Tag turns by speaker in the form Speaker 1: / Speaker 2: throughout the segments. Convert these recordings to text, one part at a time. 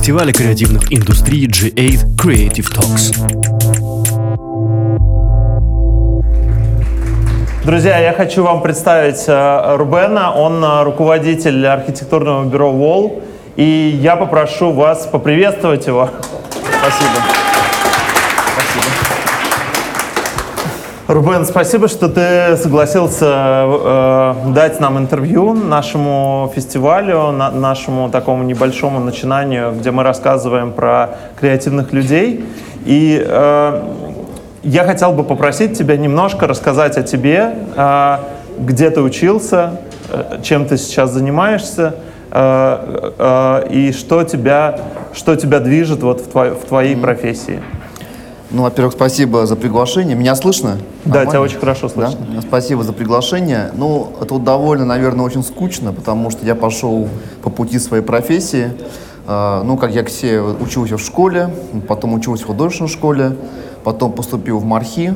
Speaker 1: фестиваля креативных индустрий G8 Creative Talks.
Speaker 2: Друзья, я хочу вам представить э, Рубена. Он э, руководитель архитектурного бюро Wall. И я попрошу вас поприветствовать его.
Speaker 3: Спасибо.
Speaker 2: Рубен, спасибо, что ты согласился э, дать нам интервью нашему фестивалю, на, нашему такому небольшому начинанию, где мы рассказываем про креативных людей. И э, я хотел бы попросить тебя немножко рассказать о тебе, э, где ты учился, э, чем ты сейчас занимаешься, э, э, и что тебя, что тебя движет вот в, твой, в твоей профессии.
Speaker 3: Ну, во-первых, спасибо за приглашение. Меня слышно?
Speaker 2: Да,
Speaker 3: Нормально?
Speaker 2: тебя очень хорошо слышно.
Speaker 3: Да? Спасибо за приглашение. Ну, это вот довольно, наверное, очень скучно, потому что я пошел по пути своей профессии. А, ну, как я все учился в школе, потом учился в художественной школе, потом поступил в МАРХИ, э,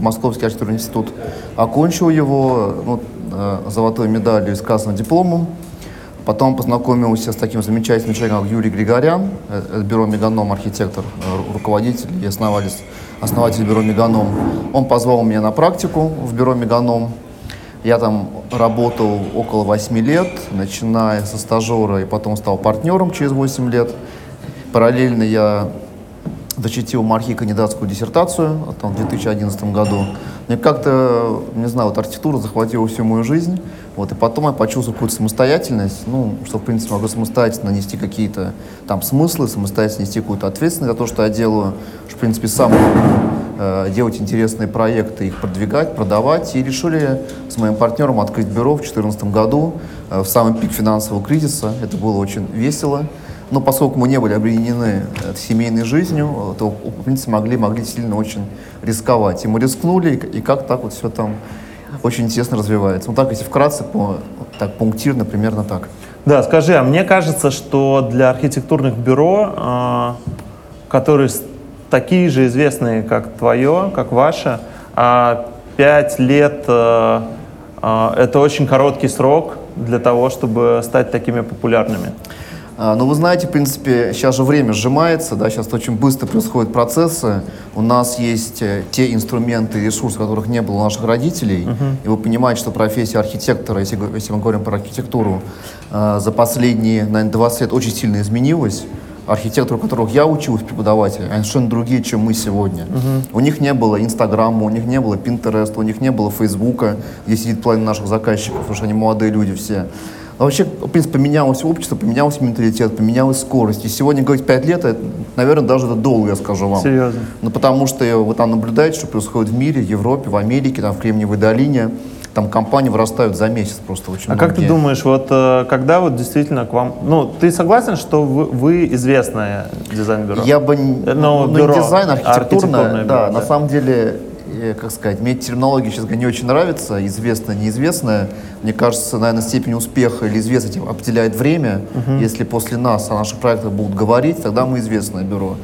Speaker 3: Московский архитектурный институт, окончил его ну, э, золотой медалью и с красным дипломом. Потом познакомился с таким замечательным человеком, как Юрий Григорян, э, бюро «Меганом», архитектор, э, руководитель и основатель, основатель бюро «Меганом». Он позвал меня на практику в бюро «Меганом». Я там работал около 8 лет, начиная со стажера и потом стал партнером через 8 лет. Параллельно я защитил Мархи кандидатскую диссертацию там, в 2011 году. Мне как-то, не знаю, вот архитектура захватила всю мою жизнь. Вот, и потом я почувствовал какую-то самостоятельность, ну, что, в принципе, могу самостоятельно нести какие-то там смыслы, самостоятельно нести какую-то ответственность за то, что я делаю, что, в принципе, сам э, делать интересные проекты, их продвигать, продавать. И решили с моим партнером открыть бюро в 2014 году, э, в самый пик финансового кризиса. Это было очень весело. Но поскольку мы не были объединены э, семейной жизнью, то, в принципе, могли, могли сильно очень рисковать. И мы рискнули, и как так вот все там очень интересно развивается. Ну так, если вкратце, по, так пунктирно, примерно так.
Speaker 2: Да, скажи, а мне кажется, что для архитектурных бюро, э, которые такие же известные, как твое, как ваше, а пять лет э, это очень короткий срок для того, чтобы стать такими популярными.
Speaker 3: А, ну, вы знаете, в принципе, сейчас же время сжимается, да, сейчас очень быстро происходят процессы. У нас есть э, те инструменты и ресурсы, которых не было у наших родителей. Uh-huh. И вы понимаете, что профессия архитектора, если, если мы говорим про архитектуру, э, за последние, наверное, 20 лет очень сильно изменилась. Архитекторы, у которых я учился, преподаватели, они совершенно другие, чем мы сегодня. Uh-huh. У них не было Инстаграма, у них не было Пинтереста, у них не было Фейсбука, где сидит половина наших заказчиков, потому что они молодые люди все. А вообще, в принципе, поменялось общество, поменялся менталитет, поменялась скорость. И сегодня говорить 5 лет, это, наверное, даже это долго, я скажу вам.
Speaker 2: Серьезно?
Speaker 3: Ну, потому что вы там наблюдаете, что происходит в мире, в Европе, в Америке, там, в Кремниевой долине. Там компании вырастают за месяц просто очень
Speaker 2: А
Speaker 3: многие.
Speaker 2: как ты думаешь, вот э, когда вот действительно к вам... Ну, ты согласен, что вы, вы известное дизайн-бюро?
Speaker 3: Я бы...
Speaker 2: Ну,
Speaker 3: ну,
Speaker 2: бюро,
Speaker 3: не дизайн, архитектурное.
Speaker 2: архитектурное
Speaker 3: да,
Speaker 2: бюро,
Speaker 3: на
Speaker 2: да.
Speaker 3: самом деле, э, как сказать, мне терминология сейчас не очень нравится, известное, неизвестное. Мне кажется, наверное, степень успеха или известности определяет время. Если после нас о наших проектах будут говорить, тогда мы известное бюро.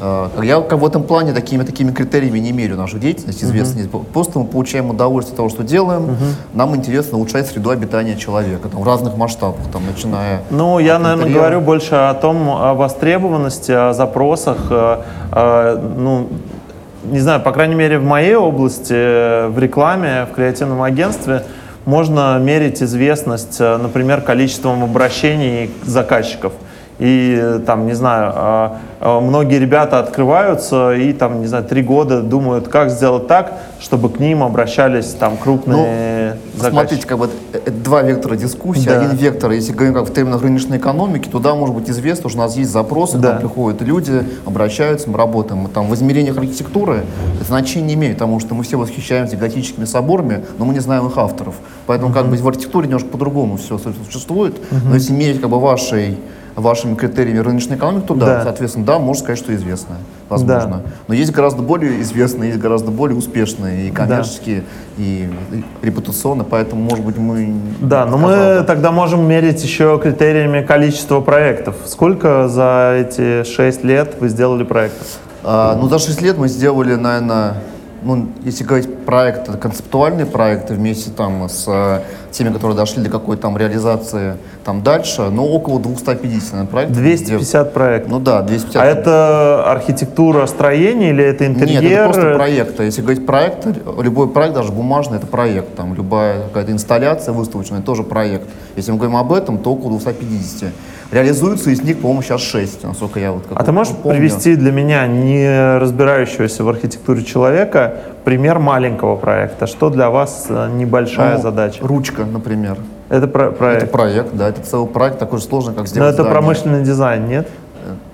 Speaker 3: Э, Я в этом плане такими, такими критериями не мерю нашу деятельность, известность. Просто мы получаем удовольствие от того, что делаем. Нам интересно улучшать среду обитания человека там, в разных масштабах, там, начиная
Speaker 2: Ну, я,
Speaker 3: от
Speaker 2: наверное,
Speaker 3: интерьера.
Speaker 2: говорю больше о том, о востребованности, о запросах. э, э, ну, не знаю, по крайней мере, в моей области, э, в рекламе, в креативном агентстве, можно мерить известность, э, например, количеством обращений заказчиков. И э, там, не знаю, э, э, многие ребята открываются и там, не знаю, три года думают, как сделать так, чтобы к ним обращались там крупные заказчики.
Speaker 3: Смотрите, как бы это, это два вектора дискуссии.
Speaker 2: Да.
Speaker 3: Один вектор, если говорим как в терминах рыночной экономики, туда может быть известно, что у нас есть запросы,
Speaker 2: Да.
Speaker 3: к нам приходят люди, обращаются, мы работаем. Мы там в измерениях архитектуры это значение не имеет, потому что мы все восхищаемся готическими соборами, но мы не знаем их авторов. Поэтому как бы в архитектуре немножко по-другому все существует. Но если мерить как бы вашей вашими критериями рыночной экономики, то да,
Speaker 2: Да.
Speaker 3: соответственно, да, можно сказать, что известно, возможно. Но есть гораздо более известные, есть гораздо более успешные и коммерческие, и, и репутационно, поэтому, может быть, мы...
Speaker 2: Да, но
Speaker 3: сказал
Speaker 2: мы
Speaker 3: бы.
Speaker 2: тогда можем мерить еще критериями количества проектов. Сколько за эти 6 лет вы сделали проектов?
Speaker 3: А, ну, за 6 лет мы сделали, наверное, ну, если говорить проекты, концептуальные проекты вместе там с э, теми, которые дошли до какой-то там реализации там дальше, но около 250 наверное, проектов.
Speaker 2: 250 проектов.
Speaker 3: Ну да, 250.
Speaker 2: А это архитектура строения или это интерьер?
Speaker 3: Нет, это просто проект. Если говорить проект, любой проект, даже бумажный, это проект. Там любая какая-то инсталляция выставочная, тоже проект. Если мы говорим об этом, то около 250. Реализуется из них, по-моему, сейчас 6, насколько я вот
Speaker 2: А ты можешь
Speaker 3: помню.
Speaker 2: привести для меня, не разбирающегося в архитектуре человека, пример маленького проекта? Что для вас э, небольшая
Speaker 3: Ну,
Speaker 2: задача?
Speaker 3: Ручка, например.
Speaker 2: Это про- проект.
Speaker 3: Это проект, да, это целый проект такой же сложный, как
Speaker 2: Но
Speaker 3: сделать
Speaker 2: это
Speaker 3: здание.
Speaker 2: промышленный дизайн, нет?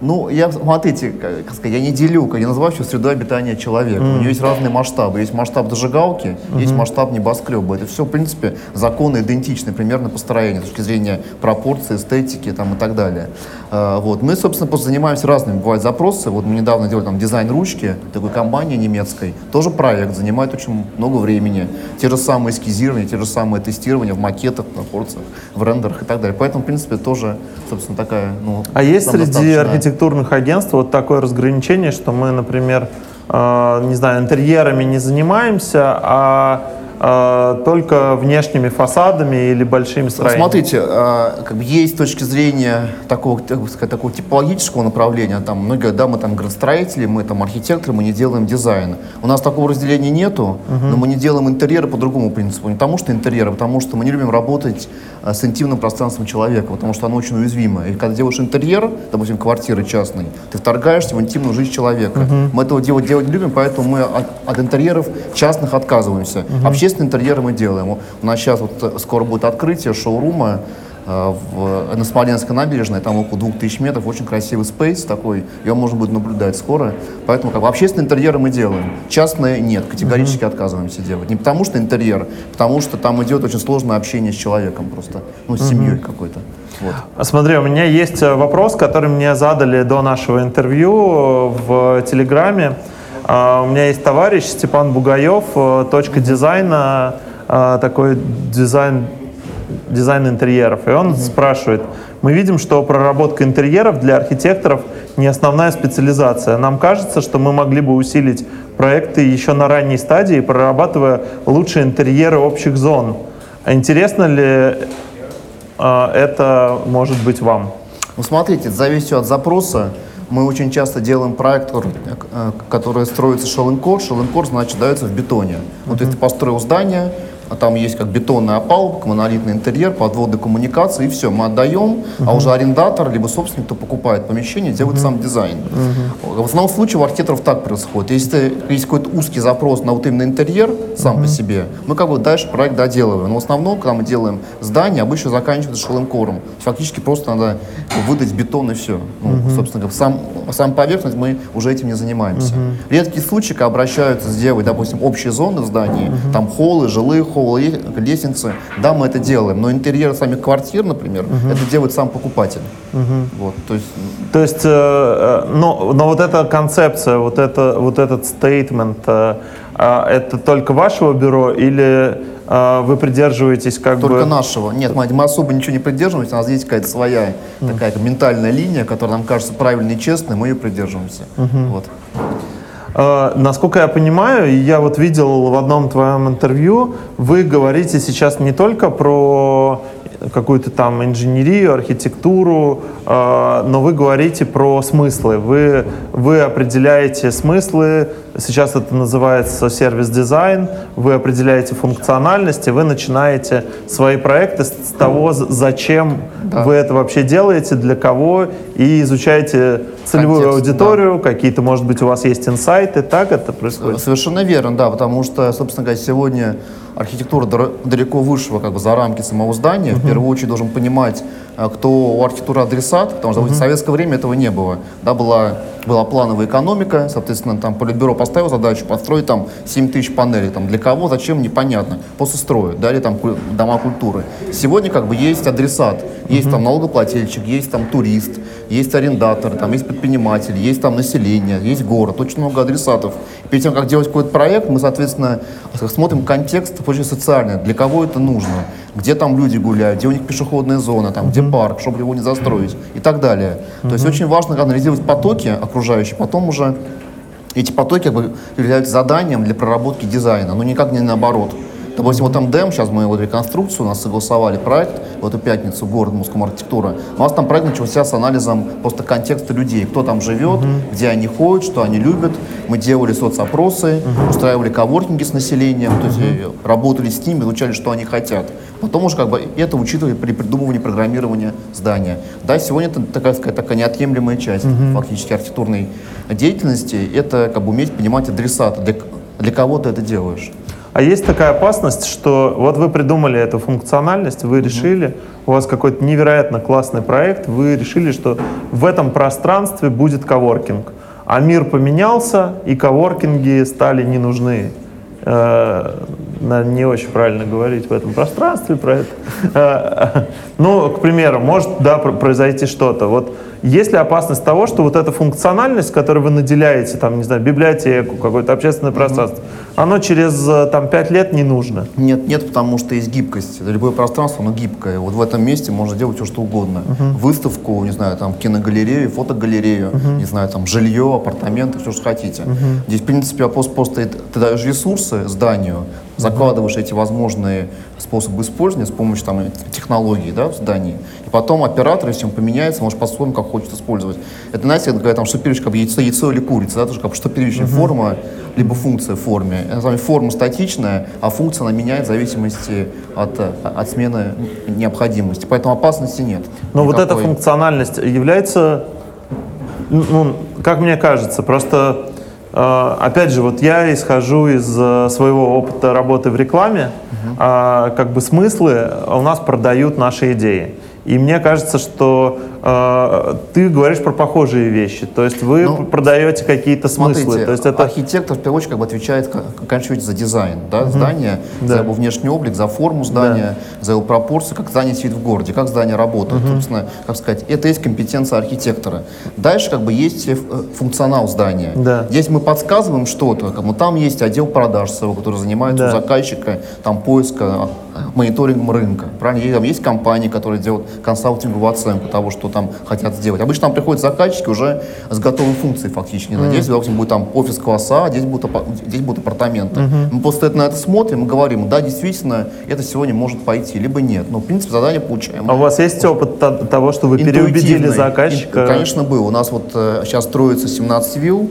Speaker 3: Ну, я, смотрите, как, сказать, я не делю, я называю все среду обитания человека. У него есть разные масштабы. Есть масштаб дожигалки, есть масштаб небоскреба. Это все, в принципе, законы идентичны примерно по строению, с точки зрения пропорции, эстетики там, и так далее. А, вот. Мы, собственно, просто занимаемся разными, бывают запросы. Вот мы недавно делали там дизайн ручки, такой компании немецкой. Тоже проект, занимает очень много времени. Те же самые эскизирования, те же самые тестирования в макетах, на порциях, в рендерах и так далее. Поэтому, в принципе, тоже, собственно, такая, ну,
Speaker 2: А есть среди
Speaker 3: самодостаточная-
Speaker 2: архитектурных агентств вот такое разграничение, что мы, например, э, не знаю, интерьерами не занимаемся, а только внешними фасадами или большими строениями?
Speaker 3: Смотрите, а, как бы есть с точки зрения такого, так сказать, такого типологического направления, там многие говорят, да, мы там градостроители, мы там архитекторы, мы не делаем дизайн. У нас такого разделения нету, но мы не делаем интерьеры по другому принципу. Не потому что интерьеры, а потому что мы не любим работать а, с интимным пространством человека, потому что оно очень уязвимо. И когда делаешь интерьер, допустим, квартиры частной, ты вторгаешься в интимную жизнь человека. Мы этого делать, делать не любим, поэтому мы от, от интерьеров частных отказываемся. Общественные интерьеры мы делаем. У нас сейчас вот э, скоро будет открытие шоурума э, в, на Смоленской набережной, там около 2000 метров, очень красивый спейс такой, его можно будет наблюдать скоро. Поэтому как бы, общественные интерьеры мы делаем, частные нет, категорически отказываемся делать. Не потому что интерьер, потому что там идет очень сложное общение с человеком просто, ну, с семьей какой-то. Вот.
Speaker 2: Смотри, у меня есть э, вопрос, который мне задали до нашего интервью э, в Телеграме. А, У меня есть товарищ Степан Бугаев, э, точка дизайна, э, такой дизайн, дизайн интерьеров. И он спрашивает, мы видим, что проработка интерьеров для архитекторов не основная специализация. Нам кажется, что мы могли бы усилить проекты еще на ранней стадии, прорабатывая лучшие интерьеры общих зон. Интересно ли а, это может быть вам?
Speaker 3: Ну, смотрите, это зависит от запроса. Мы очень часто делаем проект, который, э, который строится шелленкор. Шелленкор, значит, дается в бетоне. Вот если ты построил здание, а там есть как бетонная опалубка, монолитный интерьер, подводные коммуникации, и все, мы отдаем, а уже арендатор, либо собственник, кто покупает помещение, делает сам дизайн. В основном случае у архитекторов так происходит. Если есть какой-то узкий запрос на вот именно интерьер сам по себе, мы как бы дальше проект доделываем. Но в основном, когда мы делаем здание, обычно заканчивается шелленкором. Фактически просто надо выдать бетон и все. Ну, собственно говоря, сам, сам поверхность мы уже этим не занимаемся. Редкие случаи, когда обращаются сделать, допустим, общие зоны в здании, там холлы, жилые холлы, ле- лестницы, да, мы это делаем. Но интерьер самих квартир, например, это делает сам покупатель. Вот, то есть
Speaker 2: То есть, э, э, но, но вот эта концепция, вот, это, вот этот стейтмент, э, э, это только вашего бюро или вы придерживаетесь как
Speaker 3: Только
Speaker 2: бы...
Speaker 3: нашего. Нет, мы, мы особо ничего не придерживаемся. У нас есть какая-то своя такая как ментальная линия, которая нам кажется правильной и честной, мы ее придерживаемся. Вот.
Speaker 2: Э, Насколько я понимаю, я вот видел в одном твоем интервью, вы говорите сейчас не только про какую-то там инженерию, архитектуру, но вы говорите про смыслы. Вы, вы определяете смыслы, сейчас это называется сервис-дизайн, вы определяете функциональности, вы начинаете свои проекты с того, зачем вы это вообще делаете, для кого, и изучаете целевую
Speaker 3: Контекст,
Speaker 2: аудиторию, какие-то, может быть, у вас есть инсайты, так это происходит?
Speaker 3: Совершенно верно, да, потому что, собственно говоря, сегодня архитектура далеко вышла как бы за рамки самого здания. В первую очередь должен понимать, а, кто у архитектуры адресат, потому что в советское время этого не было. Да, была, была плановая экономика, соответственно, там Политбюро поставил задачу построить там 7 тысяч панелей. Там, для кого, зачем, непонятно. Просто строят, да, или там дома культуры. Сегодня как бы есть адресат, есть там налогоплательщик, есть там турист, есть арендатор, там есть предприниматель, есть там население, есть город, очень много адресатов. Перед тем, как делать какой-то проект, мы, соответственно, смотрим контекст очень социальный, для кого это нужно, где там люди гуляют, где у них пешеходная зона, там, где парк, чтобы его не застроить и так далее. То есть очень важно анализировать потоки окружающие, потом уже эти потоки как бы, являются заданием для проработки дизайна, но никак не наоборот. Допустим, вот МДМ, сейчас мы вот реконструкцию, у нас согласовали проект в эту пятницу, город Москва архитектура. У нас там проект начался с анализом просто контекста людей, кто там живет, где они ходят, что они любят. Мы делали соцопросы, устраивали коворкинги с населением, то есть э, работали с ними, изучали, что они хотят. Потом уже как бы это учитывали при придумывании программирования здания. Да, сегодня это такая, сказать, такая неотъемлемая часть фактически архитектурной деятельности. Это как бы уметь понимать адресата, для, для кого ты это делаешь.
Speaker 2: А есть такая опасность, что вот вы придумали эту функциональность, вы решили, у вас какой-то невероятно классный проект, вы решили, что в этом пространстве будет коворкинг. А мир поменялся, и коворкинги стали не нужны. Э, наверное, не очень правильно говорить в этом пространстве про это. Э, Ну, к примеру, может, да, пр- произойти что-то. Вот есть ли опасность того, что вот эта функциональность, которой вы наделяете, там, не знаю, библиотеку, какое-то общественное пространство, оно через, э, там, пять лет не нужно?
Speaker 3: Нет, нет, потому что есть гибкость. Любое пространство, оно гибкое. Вот в этом месте можно делать все, что угодно. Выставку, не знаю, там, киногалерею, фотогалерею, не знаю, там, жилье, апартаменты, все, что хотите. Здесь, в принципе, вопрос просто, ты даешь ресурсы зданию, закладываешь эти возможные способы использования с помощью там, технологий да, в здании. И потом оператор, если он поменяется, может по-своему, как хочет использовать. Это, знаете, когда там что бы яйцо, яйцо или курица, да, тоже как что первичная форма, либо функция в форме. Это, вами форма статичная, а функция она меняет в зависимости от, от смены необходимости. Поэтому опасности нет.
Speaker 2: Но вот эта
Speaker 3: Никакой.
Speaker 2: функциональность является, ну, как мне кажется, просто, опять же, вот я исхожу из э, своего опыта работы в рекламе, а, как бы смыслы у нас продают наши идеи. И мне кажется, что ты говоришь про похожие вещи. То есть вы
Speaker 3: Ну,
Speaker 2: продаете какие-то смыслы.
Speaker 3: Смотрите,
Speaker 2: То есть это
Speaker 3: архитектор в первую очередь как бы отвечает конечно, за дизайн да, здания,
Speaker 2: Да.
Speaker 3: за его внешний облик, за форму здания, за его пропорции, как здание сидит в городе, как здание работает. Собственно, как сказать, это есть компетенция архитектора. Дальше как бы есть э, функционал здания.
Speaker 2: Да.
Speaker 3: Здесь мы подсказываем что-то, как бы там есть отдел продаж своего, который занимается
Speaker 2: Да.
Speaker 3: у заказчика там поиска, э, мониторингом рынка. Правильно? И там есть компании, которые делают консалтинговую оценку того, что там хотят сделать. Обычно там приходят заказчики уже с готовой функцией фактически. Знаю, Здесь, допустим, будет там офис класса, а здесь будут, здесь будут апартаменты. Мы после этого на это смотрим и говорим, да, действительно, это сегодня может пойти, либо нет. Но, в принципе, задание получаем.
Speaker 2: А у вас есть опыт то- того, что вы переубедили заказчика?
Speaker 3: Конечно, был. У нас вот э, сейчас строится 17 вилл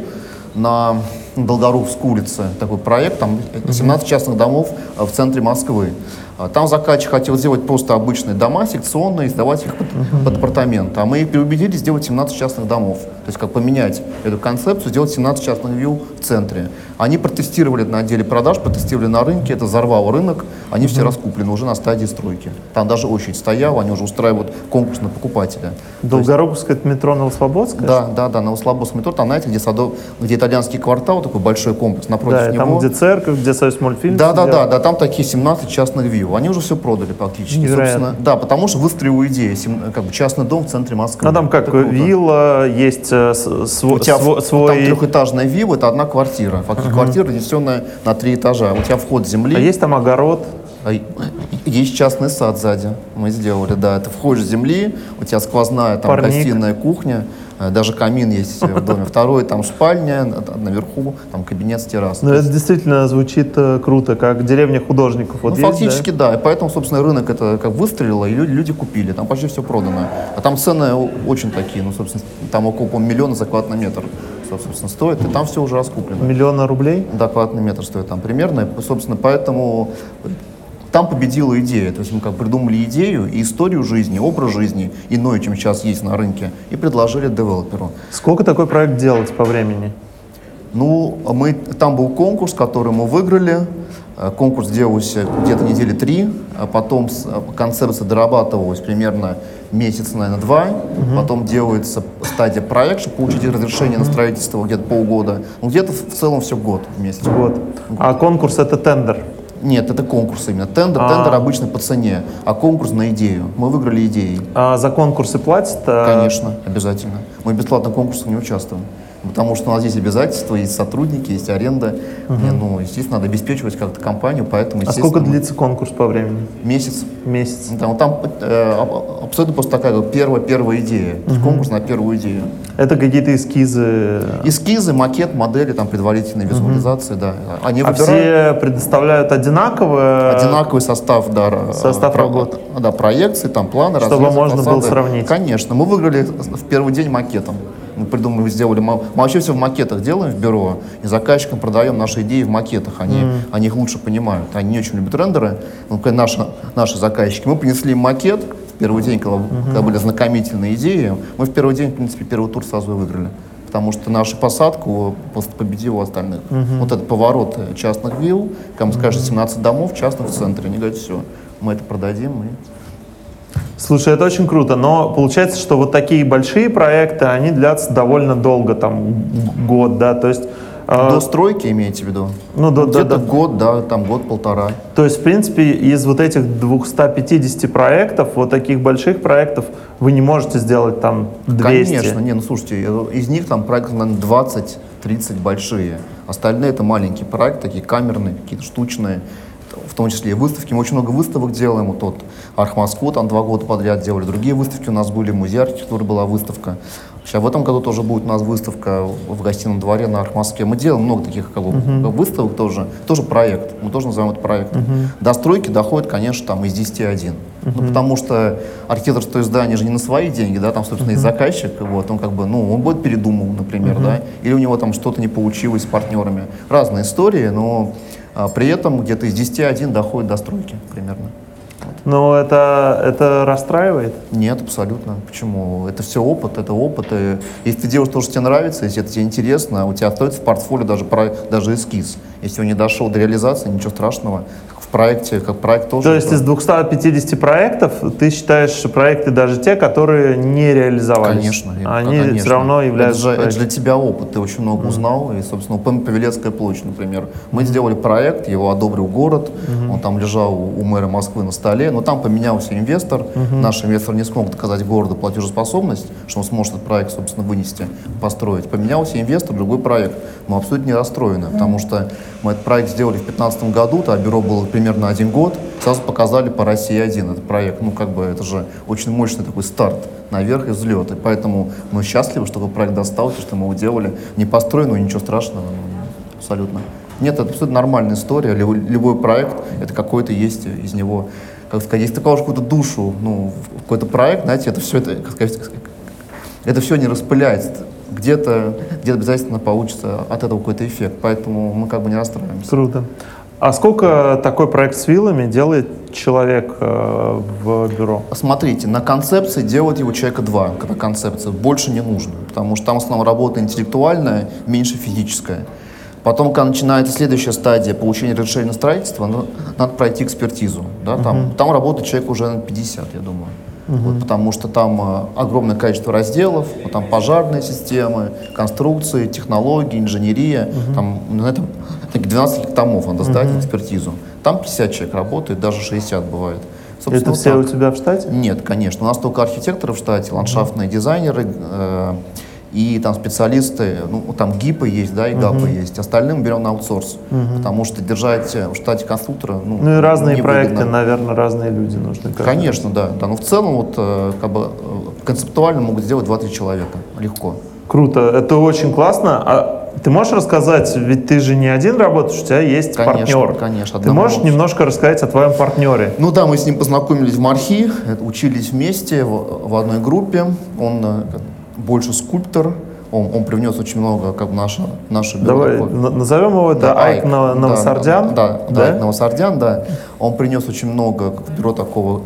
Speaker 3: на Долгоруковской улице. Такой проект, там 17 частных домов э, в центре Москвы. А Там заказчик хотел сделать просто обычные дома, секционные, сдавать их под, под апартаменты. А мы их переубедили сделать 17 частных домов. То есть как поменять эту концепцию, сделать 17 частных вилл в центре. Они протестировали на отделе продаж, протестировали на рынке, это взорвало рынок, они все раскуплены уже на стадии стройки. Там даже очередь стояла, они уже устраивают конкурс на покупателя.
Speaker 2: Долгоруковское это метро Новослободское?
Speaker 3: Да, да, да, на Услабовском метро, там, знаете, где, садов, где итальянский квартал, такой большой комплекс, напротив
Speaker 2: Да,
Speaker 3: него.
Speaker 2: там, где церковь, где Союз мультфильм.
Speaker 3: Да, да, да, да, там такие 17 частных вилл. Они уже все продали практически.
Speaker 2: Невероятно.
Speaker 3: собственно. Да, потому что выстрелила идея, как бы частный дом в центре Москвы.
Speaker 2: Ну там как,
Speaker 3: Это круто.
Speaker 2: вилла, есть э, с- сво-
Speaker 3: У тебя
Speaker 2: сво-
Speaker 3: в-
Speaker 2: свой...
Speaker 3: там трехэтажная вилла, это одна квартира. Фактически квартира, разнесенная на три этажа. У тебя вход земли.
Speaker 2: А есть там огород?
Speaker 3: А Есть частный сад сзади. Мы сделали, да. Это входишь с земли, у тебя сквозная там
Speaker 2: Парник.
Speaker 3: гостиная кухня, даже камин есть в доме. Второй там спальня, на- наверху там кабинет с террасой.
Speaker 2: Ну,
Speaker 3: То
Speaker 2: это действительно звучит э, круто, как деревня художников. Вот
Speaker 3: Ну,
Speaker 2: есть,
Speaker 3: фактически, да? И поэтому, собственно, рынок это как выстрелило, и люди, люди купили. Там почти все продано. А там цены очень такие, ну, собственно, там около по-моему, миллиона за квадратный метр, собственно, стоит. И там все уже
Speaker 2: да?
Speaker 3: раскуплено.
Speaker 2: Миллиона рублей?
Speaker 3: Да, квадратный метр стоит там примерно. И, собственно, поэтому там победила идея. То есть мы как придумали идею и историю жизни, образ жизни, иной, чем сейчас есть на рынке, и предложили девелоперу.
Speaker 2: Сколько такой проект делать по времени?
Speaker 3: Ну, мы, там был конкурс, который мы выиграли. Э, Конкурс делался где-то недели три, а потом э, концепция дорабатывалась примерно месяц, наверное, два. Потом делается стадия проекта, чтобы получить разрешение на строительство где-то полгода. Ну, где-то в целом все год вместе.
Speaker 2: Вот. А конкурс это тендер.
Speaker 3: Нет, это конкурс именно. Тендер,
Speaker 2: А.
Speaker 3: тендер обычно по цене, а конкурс на идею. Мы выиграли идеей.
Speaker 2: А за конкурсы платят? а,
Speaker 3: Конечно, обязательно. Мы бесплатно в конкурсах не участвуем. Потому что у нас есть обязательства, есть сотрудники, есть аренда. Мне, ну, естественно, надо обеспечивать как-то компанию, поэтому,
Speaker 2: А сколько длится конкурс по времени?
Speaker 3: месяц.
Speaker 2: Месяц.
Speaker 3: Ну, Там, там, э, аб- абсолютно просто такая вот первая, первая идея. Есть конкурс на первую идею.
Speaker 2: Это какие-то эскизы.
Speaker 3: Эскизы, макет, модели, там предварительные визуализации, да. Они
Speaker 2: А
Speaker 3: выбирают
Speaker 2: все предоставляют одинаково?
Speaker 3: одинаковый состав, да,
Speaker 2: Состав
Speaker 3: про-
Speaker 2: работ.
Speaker 3: Да, проекции, там планы,
Speaker 2: Чтобы можно было
Speaker 3: фасады.
Speaker 2: сравнить.
Speaker 3: Конечно. Мы выиграли в первый день макетом. Мы придумали, сделали. Мы, вообще все в макетах делаем в бюро, и заказчикам продаем наши идеи в макетах. Они, они их лучше понимают. Они не очень любят рендеры. Ну, наши, наши заказчики. Мы принесли им макет в первый день, когда, когда были знакомительные идеи. Мы в первый день, в принципе, первый тур сразу и выиграли. Потому что наша посадка просто победила остальных. Вот этот поворот частных вилл, кому скажешь, 17 домов частных в центре. Они говорят, все, мы это продадим. И...
Speaker 2: Слушай, это очень круто, но получается, что вот такие большие проекты, они длятся довольно долго, там год, да, то есть, э,
Speaker 3: До стройки имеете в виду?
Speaker 2: ну, до-
Speaker 3: Где-то
Speaker 2: до-
Speaker 3: год, да, там год-полтора.
Speaker 2: то есть, в принципе, из вот этих 250 проектов, вот таких больших проектов, вы не можете сделать там 200.
Speaker 3: Конечно, не, ну слушайте, э, из них там проектов, наверное, 20-30 большие. Остальные это маленькие проекты, такие камерные, какие-то штучные. В том числе и выставки. Мы очень много выставок делаем. Вот тот Архмоскву там два года подряд делали. Другие выставки у нас были. Музей архитектуры была выставка. Сейчас в этом году тоже будет у нас выставка в гостином дворе на Архмоске. Мы делаем много таких как бы, выставок тоже. Тоже проект. Мы тоже называем это проектом. До стройки доходит, конечно, там из 10 один. Ну, потому что архитекторское здание же не на свои деньги, да, там, собственно, есть заказчик, вот, он как бы, ну, он будет передумал, например, да, или у него там что-то не получилось с партнерами. Разные истории, но при этом где-то из 10 один доходит до стройки примерно.
Speaker 2: Но это, это расстраивает?
Speaker 3: Нет, абсолютно. Почему? Это все опыт, это опыт. И если ты делаешь то, что тебе нравится, если это тебе интересно, у тебя остается в портфолио даже, даже эскиз. Если он не дошел до реализации, ничего страшного. В проекте, как проект тоже.
Speaker 2: То есть из 250 проектов ты считаешь проекты даже те, которые не реализовались?
Speaker 3: Конечно.
Speaker 2: Они
Speaker 3: конечно.
Speaker 2: все равно являются
Speaker 3: Это же, это для тебя опыт, ты очень много узнал. И, собственно, УПМ Павелецкая площадь, например. Мы сделали проект, его одобрил город, он там лежал у, у мэра Москвы на столе, но там поменялся инвестор. Наш инвестор не смог доказать городу платежеспособность, что он сможет этот проект, собственно, вынести, построить. Поменялся инвестор, другой проект. Мы абсолютно не расстроены, потому что мы этот проект сделали в 2015 году, то бюро было примерно один год, сразу показали по России один этот проект. Ну, как бы это же очень мощный такой старт наверх и взлет. И поэтому мы счастливы, что этот проект достался, что мы его делали. Не построено, ничего страшного. ну, Абсолютно. Нет, это абсолютно нормальная история. Любой, проект, это какой-то есть из него, как сказать, если ты положишь какую-то душу ну, какой-то проект, знаете, это все, это, как сказать, это все не распыляется. Где-то где обязательно получится от этого какой-то эффект. Поэтому мы как бы не расстраиваемся.
Speaker 2: Круто. А сколько такой проект с виллами делает человек э, в бюро?
Speaker 3: Смотрите, на концепции делать его человека два, когда концепция. Больше не нужно, потому что там в основном работа интеллектуальная, меньше физическая. Потом, когда начинается следующая стадия получения разрешения на строительство, ну, надо пройти экспертизу. Да, там, там работает человек уже на 50, я думаю. Вот, потому что там э, огромное количество разделов, вот там пожарные системы, конструкции, технологии, инженерия. Там, ну, это, это 12 томов надо сдать экспертизу. Там 50 человек работает, даже 60 бывает. Собственно,
Speaker 2: Это все
Speaker 3: так.
Speaker 2: у тебя в штате?
Speaker 3: Нет, конечно. У нас только архитекторы в штате, ландшафтные дизайнеры э, и там специалисты, ну, там ГИПы есть, да, и ГАПы есть. Остальным берем на аутсорс, потому что держать в штате конструктора, ну,
Speaker 2: Ну и разные проекты, наверное, разные люди нужны.
Speaker 3: Конечно, да, да. Но в целом вот э, как бы э, концептуально могут сделать 2-3 человека легко.
Speaker 2: Круто, это очень классно. А ты можешь рассказать, ведь ты же не один работаешь, у тебя есть
Speaker 3: Конечно,
Speaker 2: партнер.
Speaker 3: конечно,
Speaker 2: Ты можешь
Speaker 3: лучше.
Speaker 2: немножко рассказать о твоем партнере?
Speaker 3: Ну да, мы с ним познакомились в Мархи, э, учились вместе в, в одной группе. Он э, больше скульптор, он, он привнес очень много, как бы наше, наше бюро
Speaker 2: Давай
Speaker 3: такое.
Speaker 2: н- назовем его, это
Speaker 3: Да,
Speaker 2: Айк
Speaker 3: Айк,
Speaker 2: Нов-
Speaker 3: да,
Speaker 2: Новосардян.
Speaker 3: Да, да, Айк Новосардян, да. Он принес очень много как бюро такого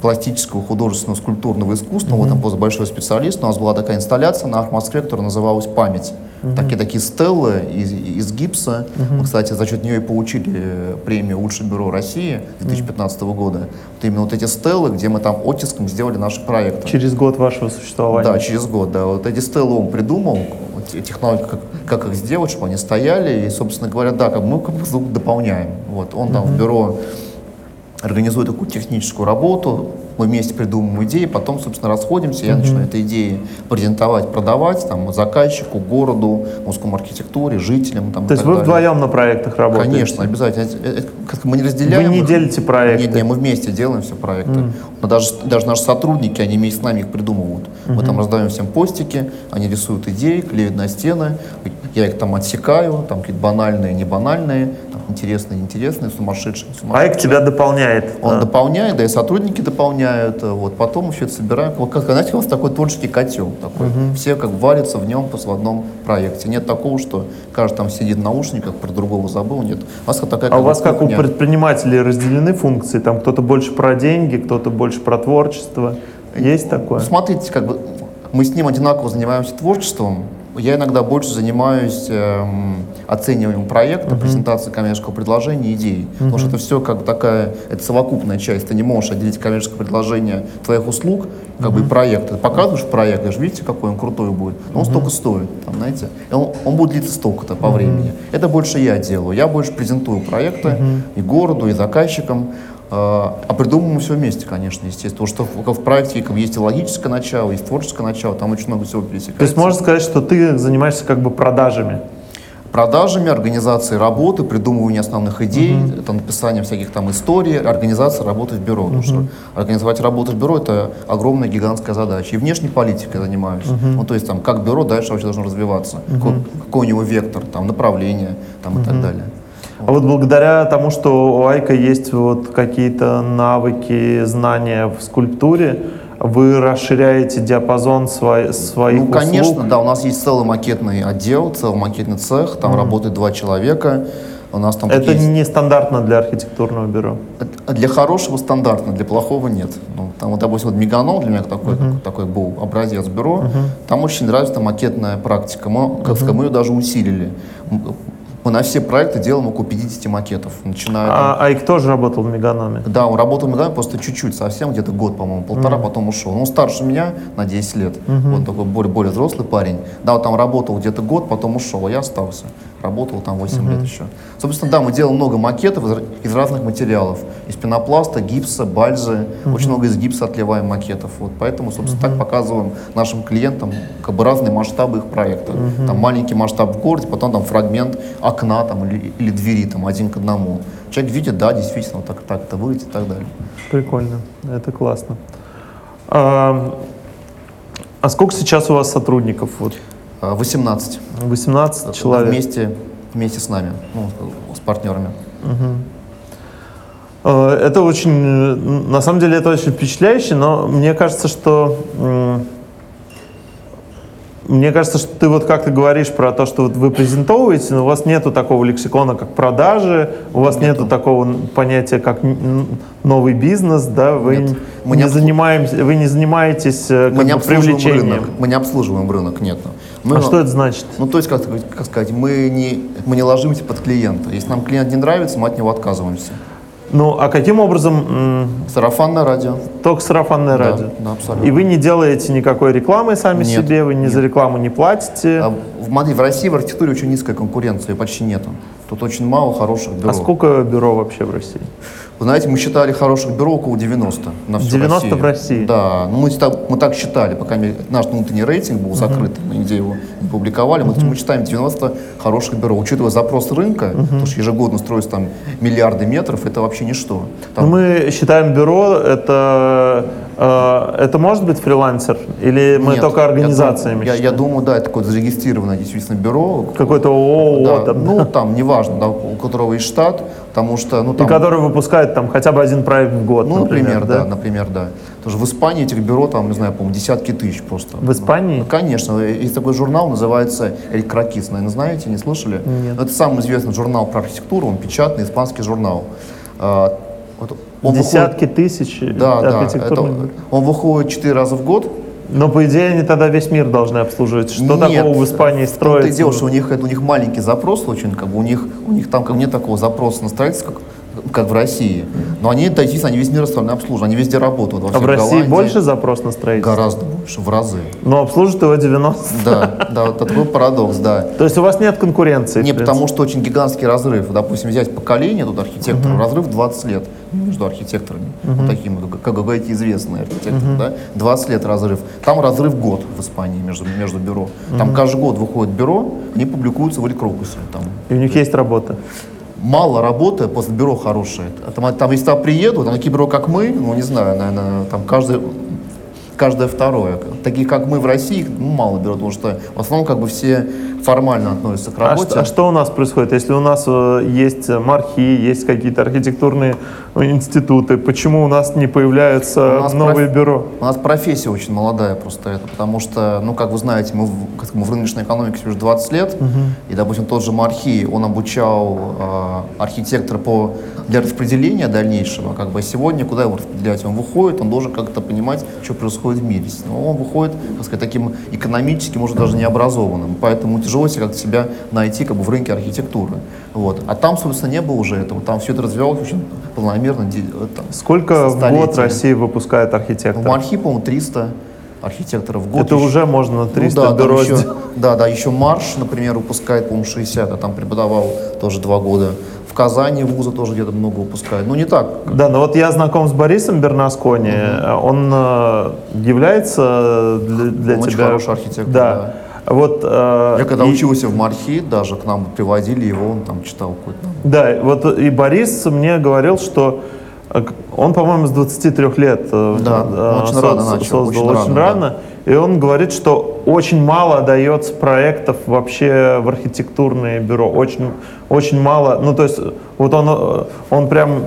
Speaker 3: пластического, художественного, скульптурного искусства. Вот он просто большой специалист. У нас была такая инсталляция на Архмоскве, которая называлась «Память». Такие, такие стеллы из, из гипса. Мы, кстати, за счет нее и получили э, премию «Лучшее бюро России» 2015 года. Вот именно вот эти стеллы, где мы там оттиском сделали наши проекты.
Speaker 2: Через год вашего существования.
Speaker 3: Да, через год, да. Вот эти стеллы он придумал, вот те- технологии, как, как их сделать, чтобы они стояли. И, собственно говоря, да, как мы как дополняем. Вот, он там в бюро организует такую техническую работу, мы вместе придумываем идеи, потом, собственно, расходимся, я начинаю эти идеи презентовать, продавать там, заказчику, городу, узкому архитектуре, жителям. Там,
Speaker 2: То есть вы
Speaker 3: далее.
Speaker 2: вдвоем на проектах работаете?
Speaker 3: Конечно, обязательно. Это- как Мы не разделяем.
Speaker 2: Вы не
Speaker 3: их.
Speaker 2: делите проекты?
Speaker 3: Нет, нет, мы вместе делаем все проекты. Но даже, даже наши сотрудники, они вместе с нами их придумывают. Мы там раздаем всем постики, они рисуют идеи, клеят на стены. Я их там отсекаю, там какие-то банальные, не банальные, там, интересные, неинтересные, сумасшедшие, сумасшедшие.
Speaker 2: Айк тебя дополняет.
Speaker 3: Он
Speaker 2: да.
Speaker 3: дополняет, да и сотрудники дополняют. Э, Вот, потом все это собираем. Вот, как, знаете, у нас такой творческий котел. Такой. Все как варятся в нем в одном проекте. Нет такого, что каждый там сидит в наушниках, про другого забыл. Нет. У нас такая
Speaker 2: А у вас как у предпринимателей разделены функции? Там кто-то больше про деньги, кто-то больше про творчество. Есть такое?
Speaker 3: Смотрите, как бы мы с ним одинаково занимаемся творчеством. Я иногда больше занимаюсь эм, оцениванием проекта, презентацией коммерческого предложения, идей. Потому что это все как такая, это совокупная часть. Ты не можешь отделить коммерческое предложение твоих услуг, как бы и проект. Ты показываешь проект, говоришь, видите, какой он крутой будет. Но он столько стоит, там, знаете. Он, он будет длиться столько-то по времени. Это больше я делаю. Я больше презентую проекты и городу, и заказчикам. А а придумываем все вместе, конечно, естественно. Потому что в, в проекте как есть и логическое начало, есть творческое начало, там очень много всего пересекается.
Speaker 2: То есть можно сказать, что ты занимаешься как бы продажами.
Speaker 3: Продажами, организацией работы, придумыванием основных идей, это написание всяких там историй, организация работы в бюро. Потому что организовать работу в бюро – это огромная гигантская задача. И внешней политикой занимаюсь. Ну, то есть там, как бюро дальше вообще должно развиваться, какой, какой у него вектор, там, направление там, и так далее.
Speaker 2: А вот благодаря тому, что у Айка есть вот какие-то навыки, знания в скульптуре, вы расширяете диапазон свой- своих
Speaker 3: Ну,
Speaker 2: услуг.
Speaker 3: конечно, да, у нас есть целый макетный отдел, целый макетный цех, там работает два человека. У нас там
Speaker 2: Это
Speaker 3: есть-
Speaker 2: нестандартно для архитектурного бюро.
Speaker 3: Для хорошего стандартно, для плохого нет. Ну, там, вот, допустим, вот Меганом для меня такой, такой был образец бюро. Там очень развита макетная практика. Мы, как сказать, мы ее даже усилили. Мы на все проекты делаем около 50 макетов. Начиная там-
Speaker 2: А Айк тоже работал в Меганоме.
Speaker 3: да, он работал в Меганоме просто чуть-чуть, совсем где-то год, по-моему, полтора, потом ушел. Ну, Он старше меня на 10 лет. Он такой более, более взрослый парень. Да, вот там работал где-то год, потом ушел, а я остался. Работал там 8 лет еще. Собственно, да, мы делаем много макетов из, из разных материалов. Из пенопласта, гипса, бальзы. Очень много из гипса отливаем макетов. Вот, поэтому, собственно, так показываем нашим клиентам как бы разные масштабы их проекта. Там маленький масштаб в городе, потом там фрагмент окна там, или, или двери там, один к одному. Человек видит, да, действительно, вот так, так это выглядит и так далее.
Speaker 2: Прикольно, это классно. А, а сколько сейчас у вас сотрудников? Вот
Speaker 3: 18.
Speaker 2: 18 человек.
Speaker 3: Вместе, вместе с нами, ну, с партнерами.
Speaker 2: Э, Это очень, на самом деле, это очень впечатляюще, но мне кажется, что мне кажется, что ты вот как ты говоришь про то, что вот вы презентовываете, но у вас нету такого лексикона, как продажи, у вас нету, такого понятия, как новый бизнес, да, вы
Speaker 3: Нет. Мы
Speaker 2: не
Speaker 3: не обслу-
Speaker 2: занимаемся, вы не занимаетесь э, как
Speaker 3: Мы не
Speaker 2: бы привлечением.
Speaker 3: рынок. Мы не обслуживаем рынок, нет. Мы,
Speaker 2: А что это значит?
Speaker 3: Ну, то есть, как, сказать- как сказать, мы не, мы не ложимся под клиента. Если нам клиент не нравится, мы от него отказываемся.
Speaker 2: Ну, а каким образом
Speaker 3: Сарафанное радио.
Speaker 2: только сарафанное
Speaker 3: Да,
Speaker 2: радио?
Speaker 3: да, абсолютно.
Speaker 2: И вы не делаете никакой рекламы сами
Speaker 3: Нет,
Speaker 2: себе, вы ни за рекламу не платите.
Speaker 3: А в, в России в архитектуре очень низкая конкуренция, почти нету. Тут очень мало хороших бюро.
Speaker 2: А сколько бюро вообще в России?
Speaker 3: Вы знаете, мы считали хороших бюро около 90 на всю
Speaker 2: 90
Speaker 3: Россию.
Speaker 2: в России?
Speaker 3: Да, ну мы, так- мы так считали, пока наш внутренний рейтинг был закрыт, мы нигде его не публиковали. Мы, мы считаем 90 хороших бюро. Учитывая запрос рынка, потому что ежегодно строятся там миллиарды метров, это вообще ничто. Там-
Speaker 2: Ну, мы считаем бюро, это, это может быть фрилансер? Или мы
Speaker 3: Нет,
Speaker 2: только организациями
Speaker 3: Я, я думаю, да, это такое зарегистрированное действительно бюро.
Speaker 2: Какое-то ООО,
Speaker 3: Да,
Speaker 2: там,
Speaker 3: ну, там, неважно, да, у которого есть штат, потому что, ну,
Speaker 2: и
Speaker 3: там...
Speaker 2: который выпускает там хотя бы один проект в год,
Speaker 3: Ну,
Speaker 2: например,
Speaker 3: да? например, да. Потому что в Испании этих бюро, там, не знаю, по-моему, десятки тысяч просто.
Speaker 2: В Испании?
Speaker 3: Ну, конечно. Есть такой журнал, называется «Эль Кракис». Наверное, знаете, не слышали?
Speaker 2: Нет.
Speaker 3: Это самый известный журнал про архитектуру, он печатный, испанский журнал. А, вот он
Speaker 2: Десятки тысяч
Speaker 3: выходит- Да, да.
Speaker 2: архитектурных
Speaker 3: это- он выходит четыре раза в год.
Speaker 2: Но, по идее, они тогда весь мир должны обслуживать. Что
Speaker 3: Нет,
Speaker 2: такого в Испании строится?
Speaker 3: дело, что у них, это, у них маленький запрос очень, как бы у них, у них там как нет такого запроса на строительство, как, как в России. Но они, действительно, они весь мир остальной обслуживают, они везде работают. во
Speaker 2: А
Speaker 3: всей
Speaker 2: в России
Speaker 3: Голландии.
Speaker 2: больше запрос на строительство?
Speaker 3: Гораздо больше, в разы.
Speaker 2: Но обслуживают его 90.
Speaker 3: Да, да, вот такой парадокс, да.
Speaker 2: То есть у вас нет конкуренции?
Speaker 3: Не,
Speaker 2: в
Speaker 3: потому что очень гигантский разрыв. Допустим, взять поколение тут архитекторов, разрыв 20 лет между архитекторами, вот такими, как, говорите, известные архитекторы, да, 20 лет разрыв. Там разрыв год в Испании между, между бюро. Там каждый год выходит бюро, они публикуются в Элькрокусе. Там.
Speaker 2: И у них есть работа.
Speaker 3: Мало работы, после бюро хорошее. Там, там если туда приедут, там такие бюро, как мы, ну, не знаю, наверное, там каждый каждое второе. Таких, как мы в России, ну, мало берут, потому что в основном как бы все формально относятся к
Speaker 2: А,
Speaker 3: работе.
Speaker 2: что- а что у нас происходит? Если у нас э, есть мархи, есть какие-то архитектурные э, институты, почему у нас не появляются
Speaker 3: нас
Speaker 2: новые
Speaker 3: проф-
Speaker 2: бюро?
Speaker 3: У нас профессия очень молодая просто это, потому что, ну, как вы знаете, мы в, как мы в рыночной экономике лишь 20 лет, и, допустим, тот же Мархи, он обучал э, архитектора по, для распределения дальнейшего, как бы сегодня, куда его распределять? Он выходит, он должен как-то понимать, что происходит в мире. Но он выходит, так сказать, таким экономически, может, даже необразованным, поэтому тяжело себе как-то себя найти как бы в рынке архитектуры. Вот. А там, собственно, не было уже этого, там все это развивалось очень планомерно. де- э, там,
Speaker 2: Сколько в год. Россия выпускает
Speaker 3: В
Speaker 2: архитекторов?
Speaker 3: Мархи, по-моему, 300 архитекторов в год.
Speaker 2: Это
Speaker 3: Еще-
Speaker 2: уже можно 300
Speaker 3: ну, да,
Speaker 2: бюро
Speaker 3: еще, да, да, еще Марш, например, выпускает, по-моему, 60, а там преподавал тоже два года. В Казани вузы тоже где-то много выпускают. Ну, не так.
Speaker 2: Да, но вот я знаком с Борисом Бернаскони. Он э, является для, для
Speaker 3: Он очень
Speaker 2: тебя...
Speaker 3: хороший архитектор,
Speaker 2: Да. Вот, э,
Speaker 3: Я когда
Speaker 2: и-
Speaker 3: учился в Мархи, даже к нам приводили его, он там читал какой-то.
Speaker 2: Да, вот и Борис мне говорил, что э, он, по-моему, с 23 лет э,
Speaker 3: Да,
Speaker 2: э,
Speaker 3: очень рано начал,
Speaker 2: создал,
Speaker 3: очень
Speaker 2: очень,
Speaker 3: рано,
Speaker 2: рано. И он говорит, что очень мало дается проектов вообще в архитектурные бюро. Очень, очень мало. Ну, то есть, вот он, э, он прям,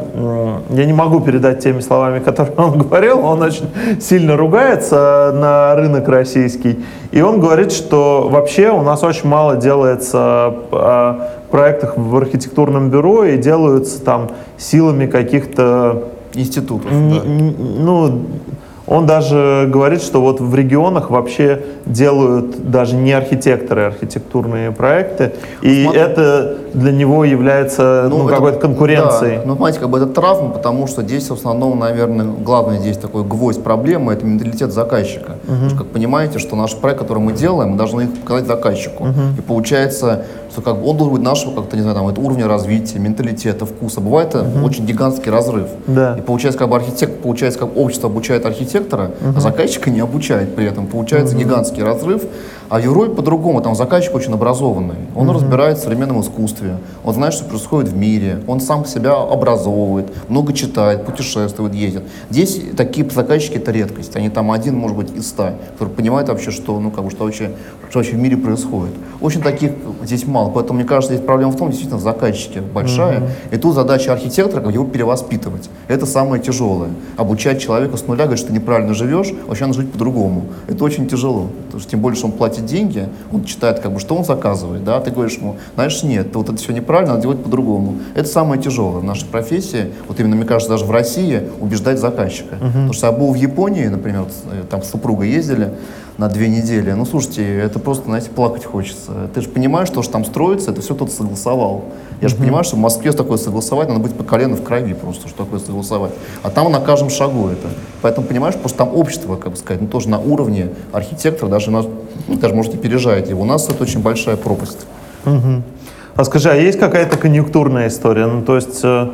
Speaker 2: я не могу передать теми словами, которые он говорил, он очень сильно ругается на рынок российский. И он говорит, что вообще у нас очень мало делается э, проектах в архитектурном бюро и делаются там силами каких-то
Speaker 3: Институтов,
Speaker 2: не-
Speaker 3: да.
Speaker 2: ну, он даже говорит, что вот в регионах вообще делают даже не архитекторы архитектурные проекты, и
Speaker 3: смотри.
Speaker 2: это для него является ну,
Speaker 3: это-
Speaker 2: какой-то конкуренцией.
Speaker 3: Да, ну, понимаете, как бы это травма, потому что здесь в основном, наверное, главный здесь такой гвоздь проблемы – это менталитет заказчика. Потому что, как понимаете, что наш проект, который мы делаем, мы должны их показать заказчику. И получается, что как бы он должен быть нашего как-то, не знаю, там, это уровня развития, менталитета, вкуса. Бывает это очень гигантский разрыв.
Speaker 2: Да.
Speaker 3: И получается, как бы архитектор, получается, как общество обучает архитектора, а заказчика не обучает при этом. Получается гигантский разрыв. А в Европе по-другому, там заказчик очень образованный. Он разбирается в современном искусстве, он знает, что происходит в мире, он сам себя образовывает, много читает, путешествует, ездит. Здесь такие заказчики это редкость. Они там один, может быть, из ста, который понимает вообще, что, ну, как бы, что, вообще, что вообще в мире происходит. Очень таких здесь мало. Поэтому, мне кажется, здесь проблема в том, действительно, в заказчике большая. И тут задача архитектора, как его перевоспитывать. Это самое тяжелое. Обучать человека с нуля, говорить, что ты неправильно живешь, вообще надо жить по-другому. Это очень тяжело. Потому что тем более, что он платит деньги, он читает, как бы, что он заказывает, да, ты говоришь ему, знаешь, нет, вот это все неправильно, надо делать по-другому. Это самое тяжелое в нашей профессии, вот именно, мне кажется, даже в России убеждать заказчика. Потому что я был в Японии, например, э, там с супругой ездили, на две недели. Ну, слушайте, это просто, знаете, плакать хочется. Ты же понимаешь, что, что там строится, это все кто-то согласовал. Я же понимаю, что в Москве такое согласовать, надо быть по колено в крови просто, что такое согласовать. А там на каждом шагу это. Поэтому, понимаешь, просто там общество, как бы сказать, ну, тоже на уровне архитектора, даже, у нас, ну, даже, может, и пережает его. У нас это очень большая пропасть.
Speaker 2: А скажи, а есть какая-то конъюнктурная история? Ну, то есть, э,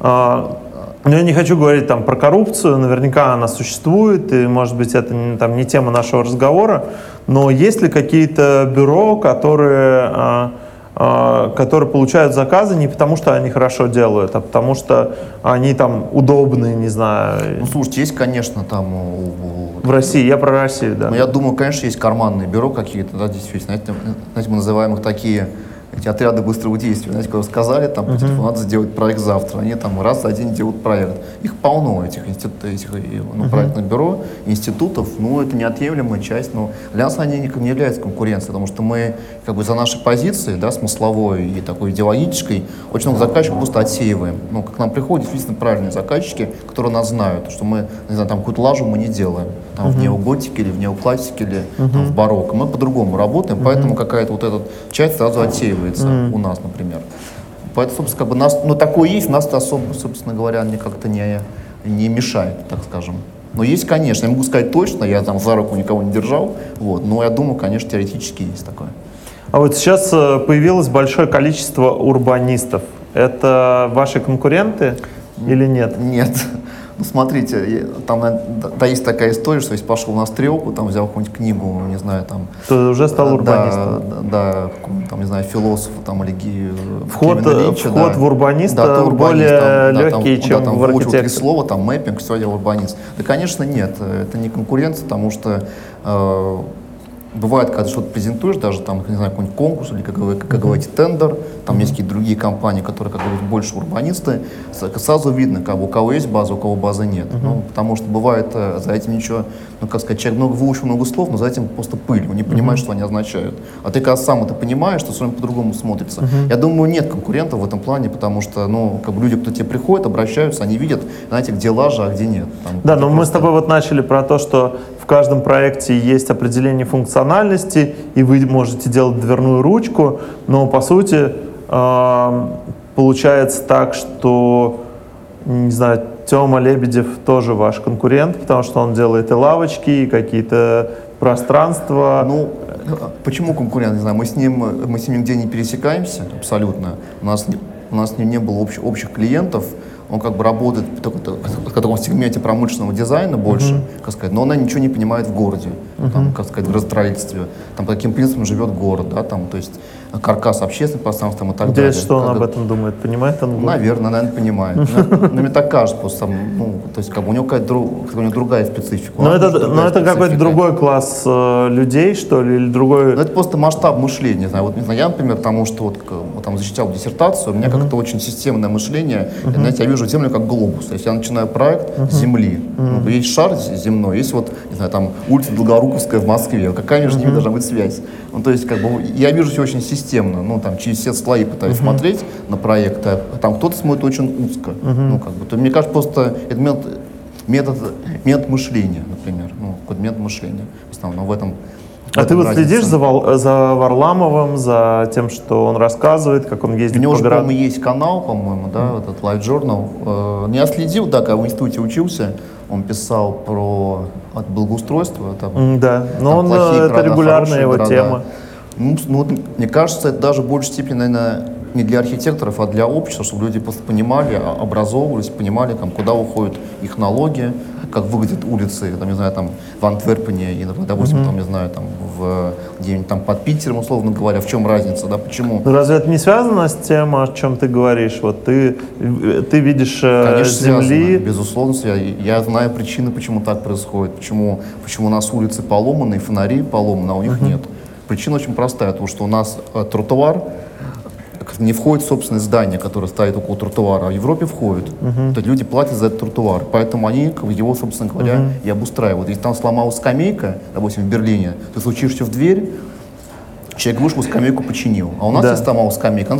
Speaker 2: а, ну, я не хочу говорить там про коррупцию, наверняка она существует, и, может быть, это не, там, не тема нашего разговора, но есть ли какие-то бюро, которые, а, а, которые получают заказы не потому, что они хорошо делают, а потому что они там удобные, не знаю,
Speaker 3: Ну, слушайте, есть, конечно, там
Speaker 2: в России, я про Россию, да.
Speaker 3: Но я думаю, конечно, есть карманные бюро какие-то, да, действительно. Знаете, мы называем их такие эти отряды быстрого действия. Знаете, когда сказали, там, по телефону, надо сделать проект завтра. Они там раз за один делают проект. Их полно, этих, институт, этих и, ну, проектных бюро, институтов. Ну, это неотъемлемая часть. Но для нас они не, являются конкуренцией, потому что мы как бы за наши позиции, да, смысловой и такой идеологической, очень много заказчиков просто отсеиваем. Ну, как нам приходят действительно правильные заказчики, которые нас знают, что мы, не знаю, там какую-то лажу мы не делаем. Там в неоготике или в неоклассике или там, в барокко. Мы по-другому работаем, поэтому какая-то вот эта часть сразу отсеивается у нас, например. Поэтому, собственно, как бы нас, ну, такое есть, нас это особо, собственно говоря, как-то не, не мешает, так скажем. Но есть, конечно, я могу сказать точно, я там за руку никого не держал, вот, но я думаю, конечно, теоретически есть такое.
Speaker 2: А вот сейчас э, появилось большое количество урбанистов. Это ваши конкуренты? или нет?
Speaker 3: Нет. Ну, смотрите, там да, да, есть такая история, что если пошел на стрелку, там взял какую-нибудь книгу, не знаю, там...
Speaker 2: То уже стал
Speaker 3: да,
Speaker 2: урбанистом.
Speaker 3: Да, да, какого-нибудь там, не знаю, философа там или ги-
Speaker 2: Вход, э,
Speaker 3: Линча,
Speaker 2: вход
Speaker 3: да.
Speaker 2: в урбаниста
Speaker 3: Да, урбанист,
Speaker 2: более
Speaker 3: там, да, там,
Speaker 2: легкий,
Speaker 3: да,
Speaker 2: чем
Speaker 3: там
Speaker 2: в
Speaker 3: три
Speaker 2: архитектуре.
Speaker 3: слова, там мэппинг, все, я урбанист. Да, конечно, нет, э, это не конкуренция, потому что э, бывает, когда что-то презентуешь, даже там, не знаю, какой-нибудь конкурс или, как вы, как говорите, тендер, там есть какие-то другие компании, которые, как говорится, больше урбанисты, сразу видно, как бы, у кого есть база, у кого базы нет. Ну, потому что бывает э, за этим ничего, ну, как сказать, человек много выучил много слов, но за этим просто пыль, он не понимает, что они означают. А ты, когда сам это понимаешь, то все равно по-другому смотрится. Я думаю, нет конкурентов в этом плане, потому что, ну, как бы люди, кто к тебе приходит, обращаются, они видят, знаете, где лажа, а где нет. Там,
Speaker 2: Да, но мы с
Speaker 3: просто-
Speaker 2: тобой вот начали про то, что каждом проекте есть определение функциональности, и вы можете делать дверную ручку, но по сути получается так, что, не знаю, Тёма Лебедев тоже ваш конкурент, потому что он делает и лавочки, и какие-то пространства.
Speaker 3: Ну, почему конкурент? Не знаю, мы с ним, мы с ним нигде не пересекаемся абсолютно. У нас, у нас с ним не было общ- общих клиентов. Он как бы работает в таком, сегменте промышленного дизайна больше, как сказать, но она ничего не понимает в городе, там, как сказать, в градостроительстве. Там по каким принципам живет город, да, там, то есть каркас общественных пространств там, и так далее.
Speaker 2: Интересно, что он
Speaker 3: Как
Speaker 2: об этом думает, понимает он?
Speaker 3: Наверное, наверное, понимает. Но, но мне так кажется, просто, ну, то есть как бы у него какая-то у него другая специфика.
Speaker 2: Но это, но это какой-то другой класс э, людей, что ли, или другой...
Speaker 3: Ну, это просто масштаб мышления. Не знаю, вот, не знаю, я, например, потому что вот, там защищал диссертацию, у меня как-то очень системное мышление. Я, Знаете, я вижу Землю как глобус. То есть я начинаю проект Земли. Есть шар земной, есть вот, не знаю, там улица Долгоруковская в Москве. Какая между ними должна быть связь? Ну, то есть, как бы, я вижу все очень системно. Ну, там, через все слои пытаюсь смотреть на проект, а там кто-то смотрит очень узко. Ну, как бы, то, мне кажется, просто это метод, метод, метод мышления, например. Ну, какой-то метод мышления. В основном в этом
Speaker 2: А ты вот следишь
Speaker 3: разница.
Speaker 2: за, Вал- за Варламовым, за тем, что он рассказывает, как он
Speaker 3: У
Speaker 2: ездит
Speaker 3: него
Speaker 2: по
Speaker 3: по-моему, есть канал, по-моему, да, этот Live Journal. Э, Не отследил, да, когда в институте учился, он писал про от благоустройство. Там,
Speaker 2: Да, но
Speaker 3: там
Speaker 2: он, это
Speaker 3: города,
Speaker 2: регулярная его
Speaker 3: города.
Speaker 2: тема.
Speaker 3: Ну, ну, мне кажется, это даже в большей степени, наверное, не для архитекторов, а для общества, чтобы люди просто понимали, образовывались, понимали, там, куда уходят их налоги, как выглядят улицы, там, не знаю, там, в Антверпене, и, допустим, там, не знаю, там, в, где-нибудь там под Питером, условно говоря, в чем разница, да, почему?
Speaker 2: Ну, разве это не связано с тем, о чем ты говоришь? Вот ты, ты видишь э,
Speaker 3: Конечно,
Speaker 2: земли,
Speaker 3: связано, безусловно, связано. Я знаю причины, почему так происходит, почему, почему у нас улицы поломаны, фонари поломаны, а у них нет. Причина очень простая, потому что у нас э, тротуар не входит в собственное здание, которое стоит около тротуара, а в Европе входит. То есть люди платят за этот тротуар, поэтому они его, собственно говоря, и обустраивают. Если там сломалась скамейка, допустим, в Берлине, ты стучишься в дверь, Человек вышел, скамейку починил. А у нас
Speaker 2: Да.
Speaker 3: есть сломалась скамейка,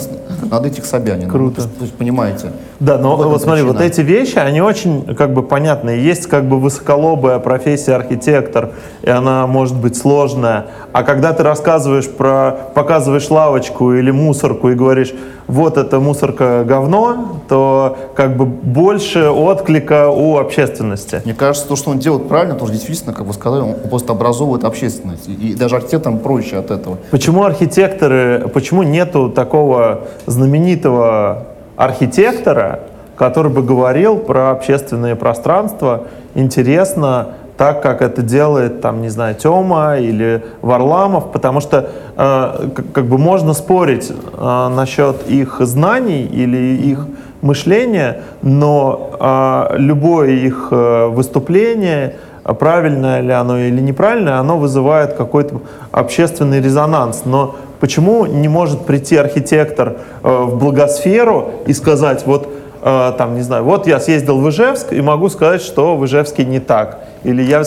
Speaker 3: надо- идти к Собянину.
Speaker 2: Круто.
Speaker 3: То есть, понимаете?
Speaker 2: Да, но вот смотри, вот эти вещи, они очень как бы понятные. Есть как бы высоколобая профессия архитектор, и она может быть сложная. А когда ты рассказываешь про, показываешь лавочку или мусорку и говоришь, вот это мусорка говно, то как бы больше отклика у общественности.
Speaker 3: Мне кажется, то, что он делает правильно, что действительно, как вы сказали, он просто образовывает общественность. И, и даже архитекторам проще от этого.
Speaker 2: Почему архитекторы, почему нету такого знаменитого архитектора, который бы говорил про общественные пространства интересно, так как это делает, там, не знаю, Тёма или Варламов, потому что э, как, как бы можно спорить э, насчет их знаний или их мышления, но э, любое их э, выступление, правильное ли оно или неправильное, оно вызывает какой-то общественный резонанс. Но почему не может прийти архитектор э, в благосферу и сказать, вот э, там, не знаю, вот я съездил в Ижевск и могу сказать, что в Ижевске не так. Или я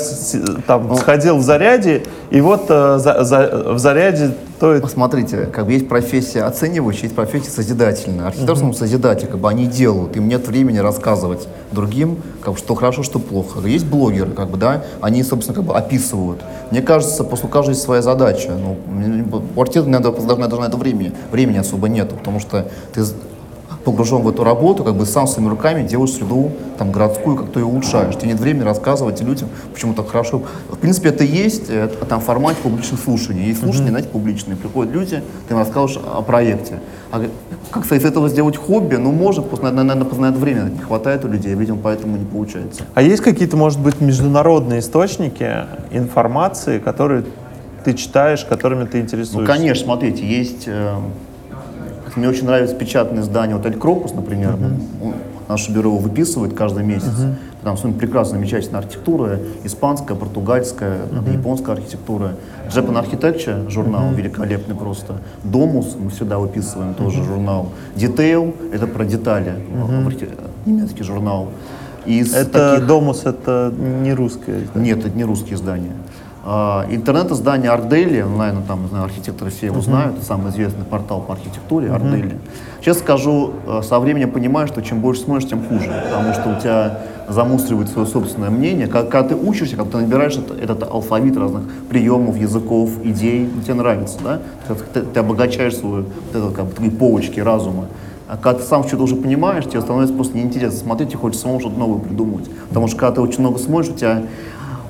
Speaker 2: там сходил в Заряде, и вот э, за- за- в Заряде то и
Speaker 3: Посмотрите, как бы есть профессия оценивающая, есть профессия созидательная. Архитектор mm созидатель, как бы они делают, им нет времени рассказывать другим, как бы, что хорошо, что плохо. Есть блогеры, как бы, да, они, собственно, как бы описывают. Мне кажется, после каждого есть своя задача. Ну, у архитектора надо, даже на это времени, времени особо нету, потому что ты погружен в эту работу, как бы сам своими руками делаешь среду там, городскую, как то ее улучшаешь. Тебе нет времени рассказывать людям, почему так хорошо. В принципе, это есть э, там формат публичных слушаний. Есть слушания, mm-hmm. знаете, публичные. Приходят люди, ты им рассказываешь о проекте. А как, кстати, из этого сделать хобби? Ну, может, просто, наверное, познать время не хватает у людей, видимо, поэтому не получается.
Speaker 2: А есть какие-то, может быть, международные источники информации, которые ты читаешь, которыми ты интересуешься?
Speaker 3: Ну, конечно, смотрите, есть... Мне очень нравится печатное издание, вот «Эль Крокус», например. Uh-huh. Наше бюро его выписывает каждый месяц. Uh-huh. Там своим прекрасная, замечательная архитектура, испанская, португальская, uh-huh. японская архитектура. Japan Architecture журнал uh-huh. великолепный просто. Domus мы всегда выписываем, uh-huh. тоже журнал. Detail — это про детали, uh-huh. немецкий журнал.
Speaker 2: Из это таких... Domus — это не русское
Speaker 3: издание? Нет, это не русские издания. А, интернет-издание Ардели, онлайн, там, не знаю, архитекторы все его uh-huh. знают, самый известный портал по архитектуре, uh-huh. Ардели. Честно скажу, э, со временем понимаю, что чем больше смотришь, тем хуже, потому что у тебя замусоривает свое собственное мнение. Когда, ты учишься, когда ты набираешь этот, этот алфавит разных приемов, языков, идей, тебе нравится, да? Ты, ты обогащаешь свою, вот это, как бы, твои полочки разума. А когда ты сам что-то уже понимаешь, тебе становится просто неинтересно смотреть, и хочется самому что-то новое придумать. Потому что когда ты очень много смотришь, у тебя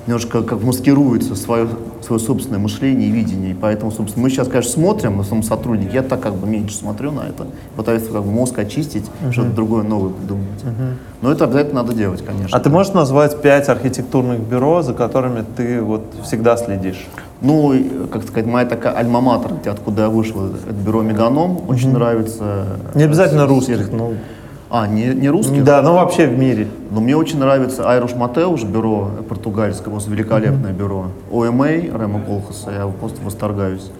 Speaker 3: немножко как маскируется свое, свое собственное мышление и видение. И поэтому, собственно, мы сейчас, конечно, смотрим на своем сотруднике. Я так как бы меньше смотрю на это, пытаюсь как бы мозг очистить, uh-huh. что-то другое новое придумать. Uh-huh. Но это обязательно надо делать, конечно.
Speaker 2: А ты можешь назвать пять архитектурных бюро, за которыми ты вот всегда следишь?
Speaker 3: Ну, как сказать, моя такая альма-матер, откуда я вышел, это бюро Меганом, очень mm-hmm. нравится.
Speaker 2: Не обязательно русских, но
Speaker 3: а, не, не русских?
Speaker 2: Да, но вообще в мире.
Speaker 3: Но мне очень нравится Айруш Матеуш, бюро португальское, просто великолепное mm-hmm. бюро. ОМА Рема Колхаса, я просто восторгаюсь.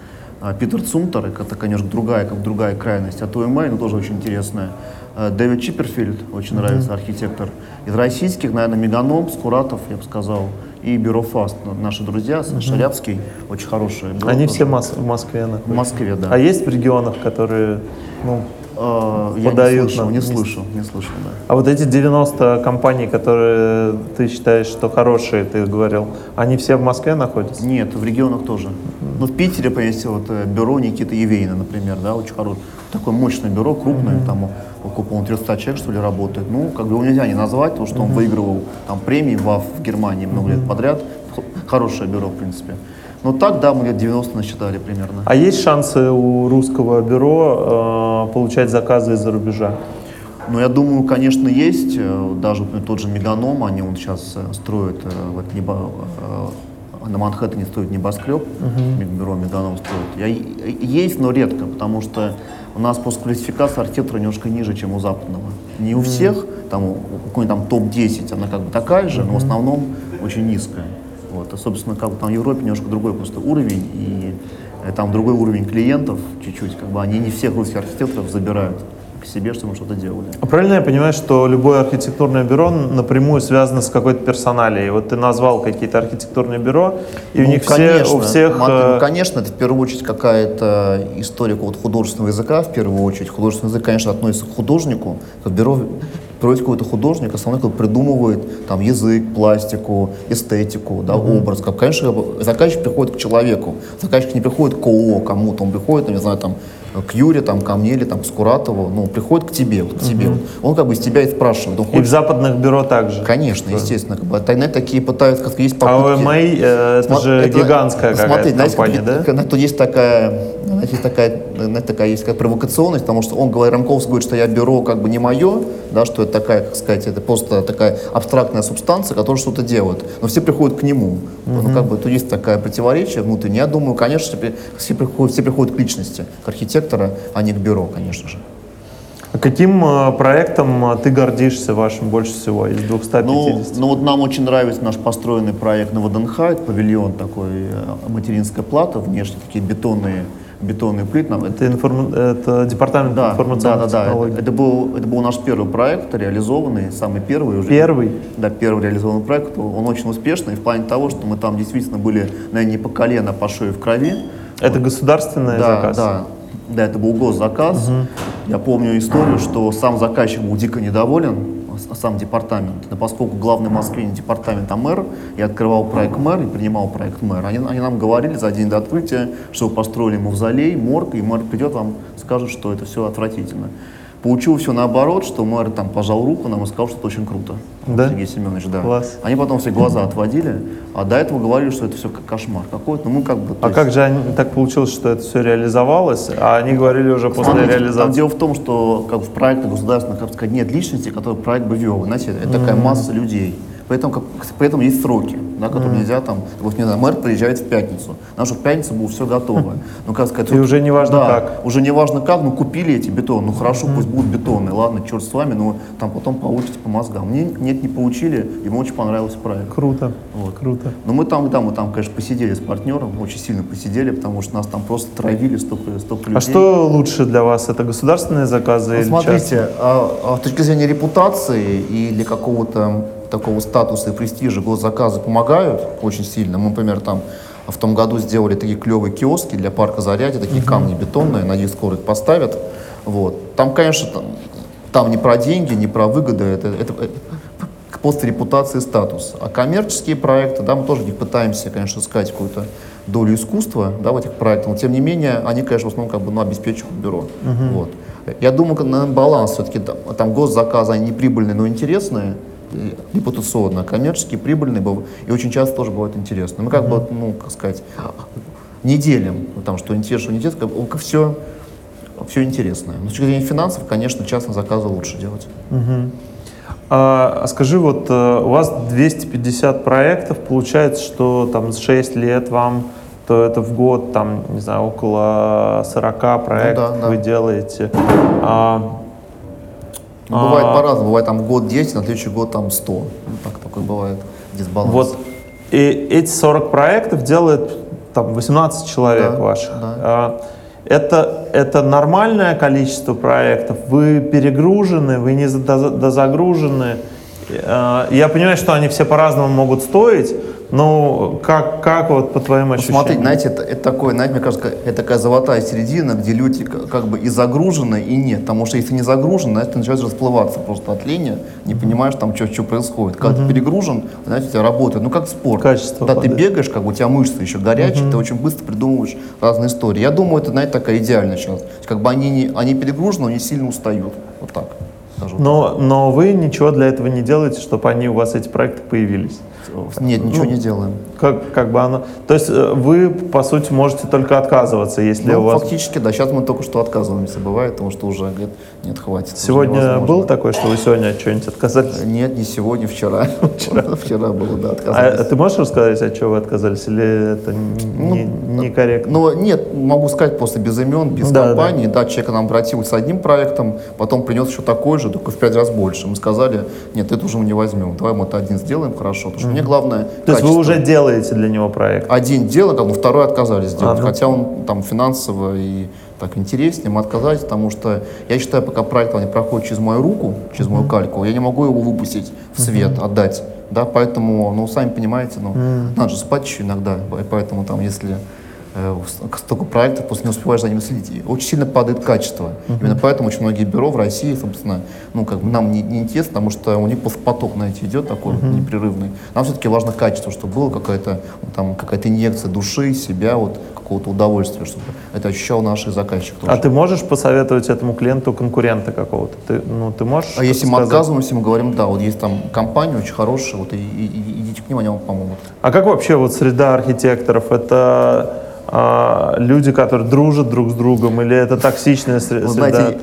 Speaker 3: А, Питер Цумтер, это, конечно, другая, как другая крайность от ОМА, но тоже очень интересная. А, Дэвид Чипперфильд, очень mm-hmm. нравится, архитектор. Из российских, наверное, Меганом, Скуратов, я бы сказал, и Бюро ФАСТ, наши друзья, mm-hmm. Шарябский, очень хорошие.
Speaker 2: Они все в Москве находятся?
Speaker 3: В Москве, да.
Speaker 2: А есть в регионах, которые, ну,
Speaker 3: Э, я подают не слышал, не слышу, не слышу, да.
Speaker 2: А вот эти 90 компаний, которые ты считаешь, что хорошие, ты говорил, они все в Москве находятся?
Speaker 3: Нет, в регионах тоже. Ну, в Питере, есть вот э, бюро Никиты Евейна, например, да, очень хорошее. Такое мощное бюро, крупное, mm-hmm. там около, по 300 человек, что ли, работает. Ну, как бы его нельзя не назвать, потому что mm-hmm. он выигрывал там премии в Германии много mm-hmm. лет подряд. Хорошее бюро, в принципе. Но ну, так, да, мы лет 90 насчитали примерно.
Speaker 2: А есть шансы у русского бюро э, получать заказы из-за рубежа?
Speaker 3: Ну, я думаю, конечно, есть. Э, даже например, тот же Меганом, они вот сейчас э, строят э, вот, небо, на Манхэттене строят небоскреб, uh-huh. бюро Меганом строит. Я, есть, но редко, потому что у нас просто квалификация архитектора немножко ниже, чем у западного. Не у всех, там, у какой-нибудь там топ-10 она как бы такая же, uh-huh. но в основном очень низкая. Вот. А, собственно, как бы там в Европе немножко другой просто уровень, и э, там другой уровень клиентов чуть-чуть, как бы они не всех русских архитекторов забирают к себе, чтобы что-то делали.
Speaker 2: А правильно я понимаю, что любое архитектурное бюро напрямую связано с какой-то персоналией? Вот ты назвал какие-то архитектурные бюро, и ну, у них конечно, все, у всех...
Speaker 3: Смотри, ну, конечно, это в первую очередь какая-то история какого-то художественного языка, в первую очередь. Художественный язык, конечно, относится к художнику. Бюро Вроде какой-то художник, основной как придумывает там язык, пластику, эстетику, да, mm-hmm. образ. Как, конечно, заказчик приходит к человеку. Заказчик не приходит к ООО кому-то, он приходит, не знаю, там, к Юре, там, ко мне или там, к Скуратову, ну, приходит к тебе, вот, к тебе. Вот. Он как бы из тебя и спрашивает. Он
Speaker 2: хочет... И в западных бюро также?
Speaker 3: Конечно, да. естественно. Как бы, а такие пытаются, как есть
Speaker 2: попытки. А ОМА, э, это же это, гигантская какая-то компания, знаете,
Speaker 3: да? Тут есть такая, знаете, такая, знаете, такая есть как провокационность, потому что он говорит, Рамковский говорит, что я бюро как бы не мое, да, что это такая, как сказать, это просто такая абстрактная субстанция, которая что-то делает. Но все приходят к нему. Mm-hmm. Ну, как бы тут есть такое противоречие внутреннее. Я думаю, конечно, все приходят, все приходят к личности, к архитектора, а не к бюро, конечно же.
Speaker 2: А каким э, проектом э, ты гордишься вашим больше всего из 250?
Speaker 3: Ну, ну вот нам очень нравится наш построенный проект на ВДНХ, это павильон такой, э, материнская плата, внешне такие бетонные бетонный плит. Нам
Speaker 2: это, информ... это департамент
Speaker 3: да,
Speaker 2: информационных
Speaker 3: да, да, технологий. Да. Это, был, это был наш первый проект, реализованный, самый первый уже.
Speaker 2: Первый?
Speaker 3: Да, первый реализованный проект. Он очень успешный в плане того, что мы там действительно были, наверное, не по колено, а по шею в крови.
Speaker 2: Это вот. государственный
Speaker 3: да,
Speaker 2: заказ?
Speaker 3: Да, да, это был госзаказ. Угу. Я помню историю, что сам заказчик был дико недоволен, сам департамент. Но поскольку главный в Москве не департамент, а мэр, я открывал проект мэр и принимал проект мэр. Они, они нам говорили за день до открытия, что вы построили мавзолей, морг, и мэр придет вам, скажет, что это все отвратительно. Получилось все наоборот, что мэр там пожал руку нам и сказал, что это очень круто.
Speaker 2: Да?
Speaker 3: Сергей Семенович, да.
Speaker 2: Класс.
Speaker 3: Они потом все глаза отводили, а до этого говорили, что это все как кошмар какой-то. Ну, мы как бы...
Speaker 2: А
Speaker 3: есть-
Speaker 2: как же они, так получилось, что это все реализовалось, а они говорили уже после
Speaker 3: Смотрите, Там
Speaker 2: реализации?
Speaker 3: дело в том, что как в проектах государственных, как сказать, нет личности, который проект бы вел. Знаете, это такая масса людей. Поэтому, как, поэтому есть сроки, да, которые нельзя там, вот не знаю, мэр приезжает в пятницу. Чтобы в пятницу было все готово. Ну, как сказать,
Speaker 2: И
Speaker 3: вот-
Speaker 2: уже не важно
Speaker 3: да,
Speaker 2: как.
Speaker 3: Уже не важно как, ну купили эти бетон, ну хорошо, пусть будут бетонные, ладно, черт с вами, но там потом получите по мозгам. Мне нет, не получили, ему очень понравился проект.
Speaker 2: Круто,
Speaker 3: Вот.
Speaker 2: круто.
Speaker 3: Но мы там, да, мы там, конечно, посидели с партнером, очень сильно посидели, потому что нас там просто травили столько, столько людей.
Speaker 2: А что лучше для вас? Это государственные заказы
Speaker 3: Ну,
Speaker 2: или частные?
Speaker 3: смотрите, а, а с точки зрения репутации и для какого-то такого статуса и престижа госзаказы помогают очень сильно. Мы, например, там в том году сделали такие клевые киоски для парка Зарядье, такие камни бетонные, надеюсь, скоро их поставят. Вот. Там, конечно, там, там не про деньги, не про выгоды, это, это, это просто репутация и статус. А коммерческие проекты, да, мы тоже них пытаемся, конечно, искать какую-то долю искусства да, в этих проектах, но тем не менее они, конечно, в основном как бы, ну, обеспечивают бюро. Вот. Я думаю, наверное, баланс все-таки, там, там госзаказы, они не прибыльные, но интересные, репутационно, коммерческие прибыльные быв- и очень часто тоже бывают интересные. Мы как бы, ну, как сказать, не делим, ну, там, что интересно, что не интересно, как, все, все интересное. Но с точки зрения финансов, конечно, частные заказы лучше делать.
Speaker 2: А, а скажи, вот э, у вас 250 проектов, получается, что там за 6 лет вам, то это в год, там, не знаю, около 40 проектов
Speaker 3: Ну да, да.
Speaker 2: вы делаете. А,
Speaker 3: Ну, бывает
Speaker 2: А.
Speaker 3: по-разному. Бывает там год 10, на следующий год там 100. Ну, так такой бывает дисбаланс.
Speaker 2: вот и эти 40 проектов делает там 18 человек
Speaker 3: Да,
Speaker 2: ваших.
Speaker 3: да.
Speaker 2: А, это, это нормальное количество проектов? Вы перегружены, вы не за- доза- дозагружены? А, Я понимаю, что они все по-разному могут стоить, но как, как вот по твоим
Speaker 3: Ну,
Speaker 2: ощущениям?
Speaker 3: смотрите, знаете, это, это такое, знаете, мне кажется, это такая золотая середина, где люди как бы и загружены, и нет. Потому что если не загружен, знаете, ты начинаешь расплываться просто от лени, не понимаешь там, что, что происходит. Когда ты перегружен, знаете, у тебя работает, ну как спорт.
Speaker 2: Качество
Speaker 3: Когда ты
Speaker 2: падает.
Speaker 3: бегаешь, как бы у тебя мышцы еще горячие, ты очень быстро придумываешь разные истории. Я думаю, это, знаете, такая идеальная сейчас. Как бы они, не, они перегружены, но не сильно устают. Вот так скажу.
Speaker 2: Но, но вы ничего для этого не делаете, чтобы они у вас, эти проекты, появились?
Speaker 3: Нет, ничего
Speaker 2: Ну,
Speaker 3: не делаем.
Speaker 2: Как, как бы оно... То есть э, вы, по сути, можете только отказываться, если
Speaker 3: Ну,
Speaker 2: у вас...
Speaker 3: фактически, да. Сейчас мы только что отказываемся, бывает, потому что уже говорит, нет, хватит.
Speaker 2: Сегодня было такое, что вы сегодня от чего-нибудь отказались?
Speaker 3: Нет, не сегодня, вчера. Вчера было, да,
Speaker 2: А
Speaker 3: отказались.
Speaker 2: ты можешь рассказать, от чего вы отказались, или это не, некорректно?
Speaker 3: Но нет, могу сказать просто без имен, без
Speaker 2: Да,
Speaker 3: компании. Да. человек к нам обратился с одним проектом, потом принес еще такой же, только в пять раз больше. Мы сказали, нет, это уже мы не возьмем, давай мы это один сделаем, хорошо. Потому что мне главное
Speaker 2: То есть вы
Speaker 3: качество.
Speaker 2: уже делаете для него проект?
Speaker 3: Один как бы второй отказались сделать.
Speaker 2: А, ну.
Speaker 3: Хотя он там финансово и так интереснее, мы отказались, потому что я считаю, пока проект не проходит через мою руку, через мою кальку, я не могу его выпустить в свет, отдать. Да, поэтому, ну, сами понимаете, ну, надо же спать еще иногда, поэтому там, если столько проектов, просто не успеваешь за ними следить. И очень сильно падает качество. Именно поэтому очень многие бюро в России, собственно, ну, как бы нам не, не интересно, потому что у них просто поток, знаете, идет такой вот непрерывный. Нам все-таки важно качество, чтобы было какая-то, ну, там, какая-то инъекция души, себя, вот, какого-то удовольствия, чтобы это ощущал наш заказчик тоже.
Speaker 2: А ты можешь посоветовать этому клиенту конкурента какого-то? Ты, ну, ты можешь
Speaker 3: А если мы
Speaker 2: сказать?
Speaker 3: отказываемся, мы говорим, да, вот есть там компания очень хорошая, вот и, и- и- идите к ним, они вам помогут.
Speaker 2: А как вообще вот среда архитекторов? Это люди, которые дружат друг с другом, или это токсичная
Speaker 3: Вы
Speaker 2: среда?
Speaker 3: знаете,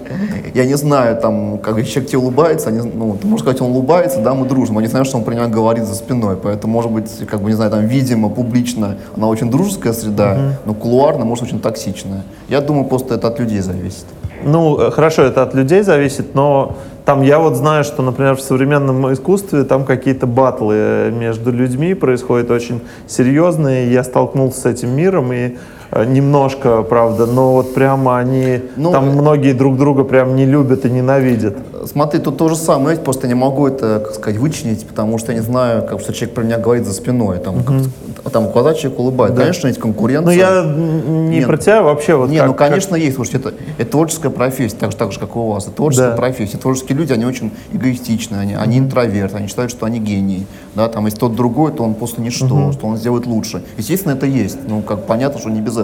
Speaker 3: я не знаю, там, как человек тебе улыбается, они, ну, ты можешь сказать, он улыбается, да, мы дружим, а не знаю, что он про него говорит за спиной, поэтому, может быть, как бы, не знаю, там, видимо, публично, она очень дружеская среда, но кулуарно, может, очень токсичная. Я думаю, просто это от людей зависит.
Speaker 2: Ну, э, хорошо, это от людей зависит, но там я вот знаю, что, например, в современном искусстве там какие-то батлы э, между людьми происходят очень серьезные. Я столкнулся с этим миром и немножко, правда, но вот прямо они,
Speaker 3: Ну,
Speaker 2: там
Speaker 3: э,
Speaker 2: многие друг друга прям не любят и ненавидят.
Speaker 3: Смотри, тут то же самое, я просто не могу это, как сказать, вычленить, потому что я не знаю, как, что человек про меня говорит за спиной, там, как, там глаза человек улыбает. Конечно, есть конкуренция.
Speaker 2: Ну, я не
Speaker 3: Нет.
Speaker 2: про тебя вообще. Вот
Speaker 3: Не,
Speaker 2: как-
Speaker 3: ну, конечно, есть. Слушайте, это, это творческая профессия, так же, так же, как и у вас. Это творческая
Speaker 2: Да.
Speaker 3: профессия. Творческие люди, они очень эгоистичны, они, они интроверты, они считают, что они гении. Да, там, если тот другой, то он просто ничто, что он сделает лучше. Естественно, это есть. Ну, как понятно, что не без этого.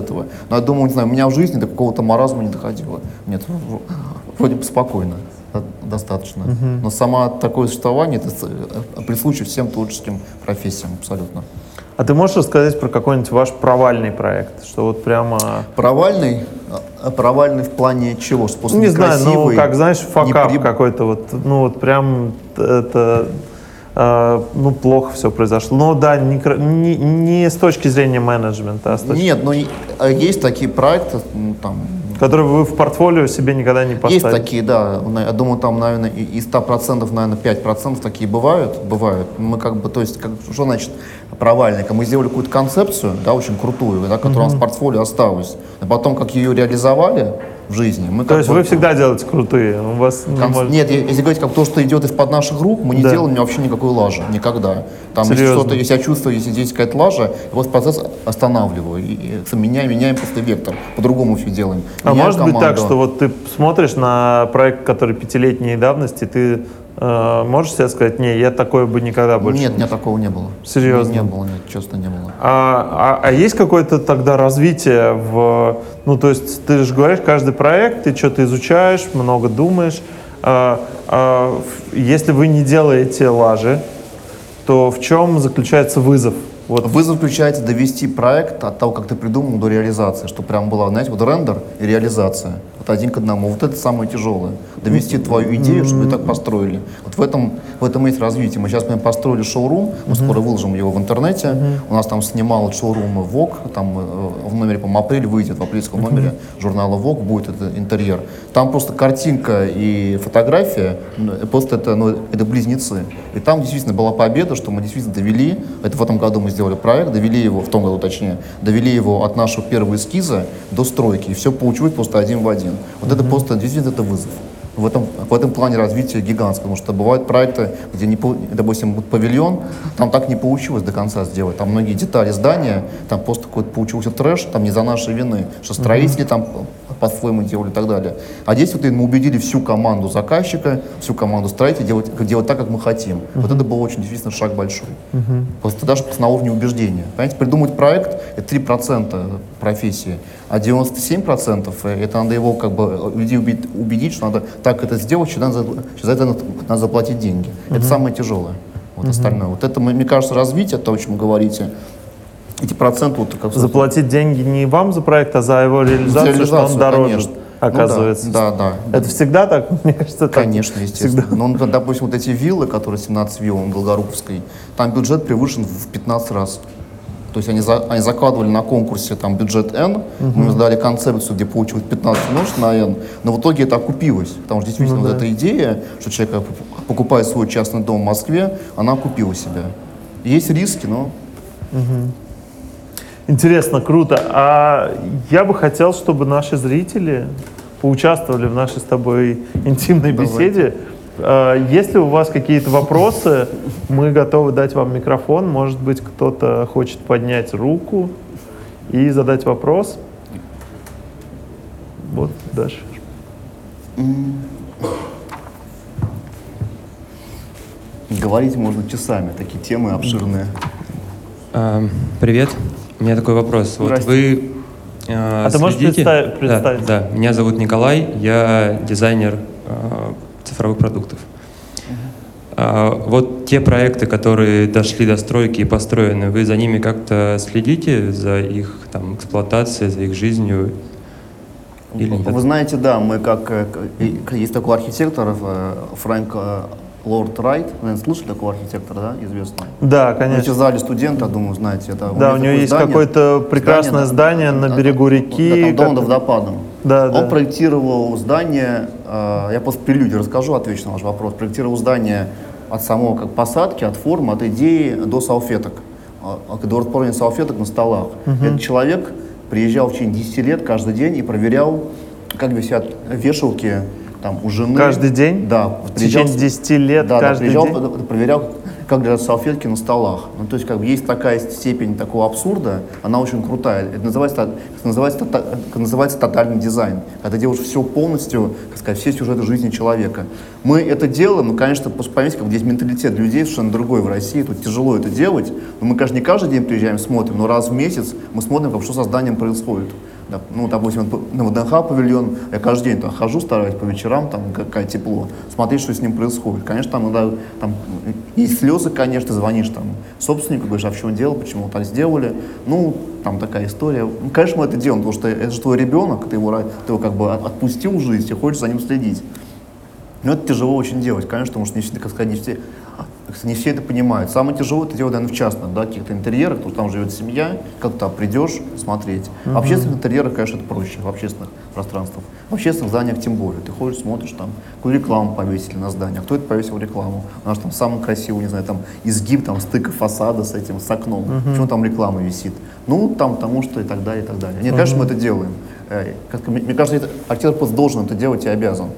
Speaker 3: Но я думаю, не знаю, у меня в жизни до какого-то маразма не доходило. Нет, в, вроде бы спокойно до- достаточно. Но сама такое существование, это э, присуще всем творческим профессиям абсолютно.
Speaker 2: А ты можешь рассказать про какой-нибудь ваш провальный проект? Что вот прямо...
Speaker 3: Провальный? А Провальный в плане чего? Просто
Speaker 2: Не знаю, ну как, знаешь, факап
Speaker 3: непри-
Speaker 2: какой-то вот, ну вот прям это, э, ну плохо все произошло. Ну да, не, не, не с точки зрения менеджмента, а с точки,
Speaker 3: Нет, но и- а есть такие проекты, ну, там,
Speaker 2: которые вы в портфолио себе никогда не поставили.
Speaker 3: Есть такие, да. На- Я думаю, там, наверное, и- из 100%, наверное, 5% такие бывают. Бывают. Мы как бы, то есть, как, что значит провальный? Мы сделали какую-то концепцию, да, очень крутую, да, которая у нас в портфолио осталась. А потом, как ее реализовали в жизни, мы
Speaker 2: То
Speaker 3: как
Speaker 2: есть
Speaker 3: бы-
Speaker 2: вы всегда делаете крутые, у вас не
Speaker 3: Конц-
Speaker 2: может-
Speaker 3: Нет, если говорить как то, что идет из-под наших рук, мы не
Speaker 2: Да.
Speaker 3: делаем вообще никакой лажи, никогда. Там, если
Speaker 2: Серьезно?
Speaker 3: что-то, если я чувствую, если здесь какая-то лажа, вот процесс останавливаю, и, и меняем, меняем просто вектор, по-другому все делаем.
Speaker 2: А
Speaker 3: Меняю
Speaker 2: может быть так,
Speaker 3: команду.
Speaker 2: что вот ты смотришь на проект, который пятилетней давности, ты э, можешь себе сказать, не, я такое бы никогда больше.
Speaker 3: Нет, нет, такого не было.
Speaker 2: Серьезно?
Speaker 3: Не, не было, нет, честно, не было.
Speaker 2: А, а- а есть какое-то тогда развитие в... Ну, то есть ты же говоришь, каждый проект, ты что-то изучаешь, много думаешь. А, а, если вы не делаете лажи, то в чем заключается вызов? Вот
Speaker 3: Вызов включается довести проект от того, как ты придумал, до реализации, чтобы прям была, знаете, вот рендер и реализация. Вот один к одному. Вот это самое тяжелое. Довести твою идею, чтобы ее так построили. Вот в этом, в этом есть развитие. Мы сейчас мы построили шоурум, мы скоро выложим его в интернете. У нас там снимал шоурум Vogue, там э, в номере, по-моему, апрель выйдет, в апрельском номере журнала Vogue будет этот интерьер. Там просто картинка и фотография, ну, просто это, ну, это близнецы. И там действительно была победа, что мы действительно довели, это в этом году мы сделали проект, довели его, в том году точнее, довели его от нашего первого эскиза до стройки, и все получилось просто один в один. Вот это просто, действительно, это вызов. В этом, в этом плане развитие гигантское, потому что бывают проекты, где, не, допустим, вот павильон, там так не получилось до конца сделать, там многие детали здания, там просто какой-то получился трэш, там не за нашей вины, что строители там по-своему делали и так далее. А здесь вот мы убедили всю команду заказчика, всю команду строителей делать, делать так, как мы хотим. Вот это был очень действительно шаг большой. Просто даже на уровне убеждения. Понимаете, придумать проект — это 3% профессии, а 97% — это надо его как бы людей убедить, убедить, что надо так это сделать, что, надо, что за это надо, надо заплатить деньги. Это самое тяжелое. Вот остальное. Вот это, мне кажется, развитие, то, о чем вы говорите, эти проценты вот как
Speaker 2: заплатить деньги не вам за проект, а за его реализацию, что он
Speaker 3: реализацию,
Speaker 2: дороже,
Speaker 3: конечно.
Speaker 2: оказывается.
Speaker 3: Ну да, да, да.
Speaker 2: Это всегда так? Мне кажется, так
Speaker 3: Конечно, естественно. Но, ну, допустим, вот эти виллы, которые 17 вилл на Долгоруковской, там бюджет превышен в 15 раз. То есть они, за- они закладывали на конкурсе там бюджет N, мы им сдали концепцию, где получилось 15 умножить на N, но в итоге это окупилось, потому что действительно вот эта идея, что человек э, покупает свой частный дом в Москве, она окупила себя. Есть риски, но
Speaker 2: Интересно, круто. А я бы хотел, чтобы наши зрители поучаствовали в нашей с тобой интимной
Speaker 3: Давайте.
Speaker 2: беседе. А, Если у вас какие-то вопросы, мы готовы дать вам микрофон. Может быть, кто-то хочет поднять руку и задать вопрос. Вот, Даша.
Speaker 3: говорить можно часами, такие темы обширные.
Speaker 4: А, Привет. У меня такой вопрос. Вот вы э,
Speaker 2: А ты можешь
Speaker 4: следите-
Speaker 2: представ-
Speaker 4: Да? Да, меня зовут Николай, я дизайнер э, цифровых продуктов. А, вот те проекты, которые дошли до стройки и построены, вы за ними как-то следите, за их там, эксплуатацией, за их жизнью? Или нет?
Speaker 3: Вы знаете, да, мы как, э, есть такой архитектор э, Фрэнк э, Лорд Райт, наверное, слышали такого архитектора, да, известного?
Speaker 2: Да,
Speaker 3: В
Speaker 2: конечно.
Speaker 3: зале студента, думаю, знаете, это.
Speaker 2: Да, у него
Speaker 3: такое
Speaker 2: есть
Speaker 3: здание-
Speaker 2: какое-то прекрасное здание на
Speaker 3: да,
Speaker 2: берегу
Speaker 3: да,
Speaker 2: реки,
Speaker 3: Да, там дом
Speaker 2: как-
Speaker 3: водопадом.
Speaker 2: Да,
Speaker 3: Он
Speaker 2: да.
Speaker 3: проектировал здание, э, я после прелюдии расскажу, отвечу на ваш вопрос, проектировал здание от самого как посадки, от формы, от идеи до салфеток, э, до расположения салфеток на столах. Этот человек приезжал в течение 10 лет каждый день и проверял, как висят вешалки там, у жены.
Speaker 2: Каждый день?
Speaker 3: Да.
Speaker 2: В течение 10 лет
Speaker 3: да, да,
Speaker 2: каждый
Speaker 3: приезжал,
Speaker 2: день?
Speaker 3: проверял, как лежат салфетки на столах. Ну, то есть, как бы есть такая степень такого абсурда, она очень крутая. Это называется, это называется, это называется тотальный дизайн. Когда делаешь все полностью, как сказать, все сюжеты жизни человека. Мы это делаем, ну, конечно, понимаете, как здесь менталитет людей совершенно другой в России, тут тяжело это делать. Но мы, конечно, не каждый день приезжаем, смотрим, но раз в месяц мы смотрим, как что со зданием происходит ну, допустим, на ВДНХ павильон, я каждый день там хожу, стараюсь по вечерам, там какая тепло, смотреть, что с ним происходит. Конечно, там иногда там, есть слезы, конечно, звонишь там собственнику, говоришь, а в чем дело, почему так сделали. Ну, там такая история. Ну, конечно, мы это делаем, потому что это же твой ребенок, ты его, ты его как бы отпустил в жизнь и хочешь за ним следить. Но это тяжело очень делать, конечно, потому что не, как сказать, не все, не все это понимают. Самое тяжелое это делать, наверное, в частных, да, каких-то интерьерах, потому что там живет семья, как то придешь смотреть. Uh-huh. В общественных интерьерах, конечно, это проще, в общественных пространствах. В общественных зданиях тем более. Ты ходишь, смотришь, там, какую рекламу повесили на зданиях, кто это повесил рекламу. У нас там самый красивый, не знаю, там, изгиб, там, стыка фасада с этим, с окном. Uh-huh. Почему там реклама висит? Ну, там, потому что и так далее, и так далее. Нет, uh-huh. конечно, мы это делаем. Э, мне кажется, архитектор должен это делать и обязан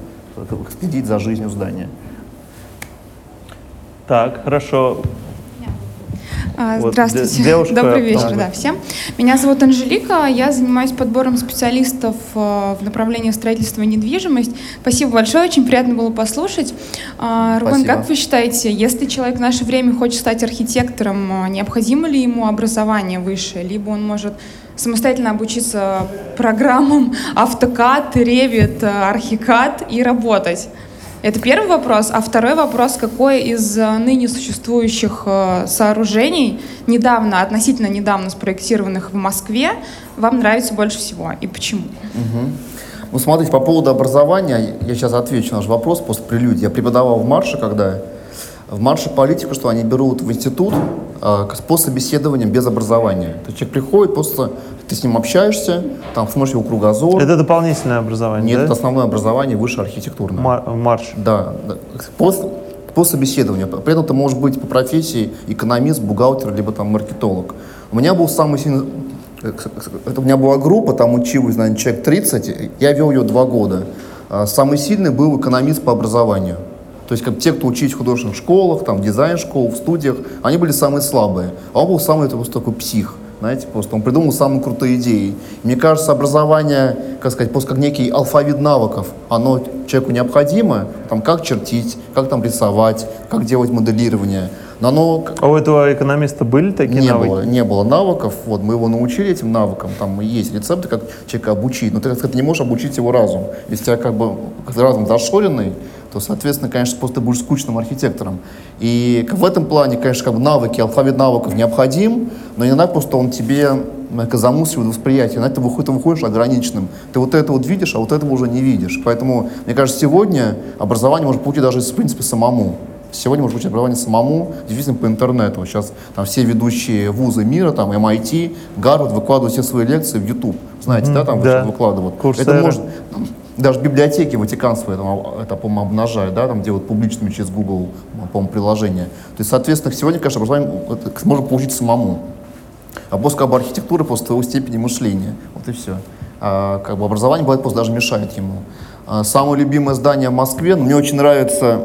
Speaker 3: следить за жизнью здания.
Speaker 2: Так, хорошо.
Speaker 5: А, здравствуйте. Девушка, Добрый вечер, да. да, всем. Меня зовут Анжелика, я занимаюсь подбором специалистов э, в направлении строительства и недвижимость. Спасибо большое, очень приятно было послушать. А, Рубен, как вы считаете, если человек в наше время хочет стать архитектором, э, необходимо ли ему образование высшее, либо он может самостоятельно обучиться программам AutoCAD, Revit, Archicad и работать? Это первый вопрос. А второй вопрос, какое из э, ныне существующих э, сооружений, недавно, относительно недавно спроектированных в Москве, вам нравится больше всего и почему?
Speaker 3: Угу. Ну, смотрите, по поводу образования, я сейчас отвечу на наш вопрос после прелюдии. Я преподавал в Марше, когда в Марше политику, что они берут в институт э, по собеседованиям без образования. То есть человек приходит, просто ты с ним общаешься, там смотришь его кругозор.
Speaker 2: Это дополнительное образование,
Speaker 3: Нет,
Speaker 2: да?
Speaker 3: это основное образование, высшее архитектурное.
Speaker 2: Мар марш.
Speaker 3: Да, да. По, по собеседованию. При этом ты можешь быть по профессии экономист, бухгалтер, либо там маркетолог. У меня был самый сильный... Это у меня была группа, там училась, наверное, человек 30, я вел ее два года. А самый сильный был экономист по образованию. То есть как те, кто учились в художественных школах, там, дизайн-школ, в студиях, они были самые слабые. А он был самый просто такой псих. Знаете, просто он придумал самые крутые идеи. мне кажется, образование, как сказать, просто как некий алфавит навыков, оно человеку необходимо, там, как чертить, как там рисовать, как делать моделирование. Но оно...
Speaker 2: А у этого экономиста были такие
Speaker 3: не
Speaker 2: навыки?
Speaker 3: Было, не было навыков. Вот, мы его научили этим навыкам. Там есть рецепты, как человека обучить. Но ты, как не можешь обучить его разум. Если у тебя как бы разум зашоренный, то, соответственно, конечно, просто ты будешь скучным архитектором. И в этом плане, конечно, как бы навыки, алфавит навыков необходим, но иногда просто он тебе замусоривает восприятие, на это выходит, ты выходишь ограниченным. Ты вот это вот видишь, а вот этого уже не видишь. Поэтому, мне кажется, сегодня образование может получить даже, в принципе, самому. Сегодня можно получить образование самому, действительно, по интернету. Сейчас там все ведущие вузы мира, там MIT, Гарвард выкладывают все свои лекции в YouTube. Знаете, mm, да, там да. выкладывают.
Speaker 2: Курсеры.
Speaker 3: Это может, даже библиотеки ватиканские это, это по-моему, обнажают, да, там делают публичными через Google, по-моему, приложение. То есть, соответственно, сегодня, конечно, образование можно получить самому. А после как бы после твоего степени мышления. Вот и все. А, как бы образование бывает просто даже мешает ему. А, самое любимое здание в Москве, ну, мне очень нравится,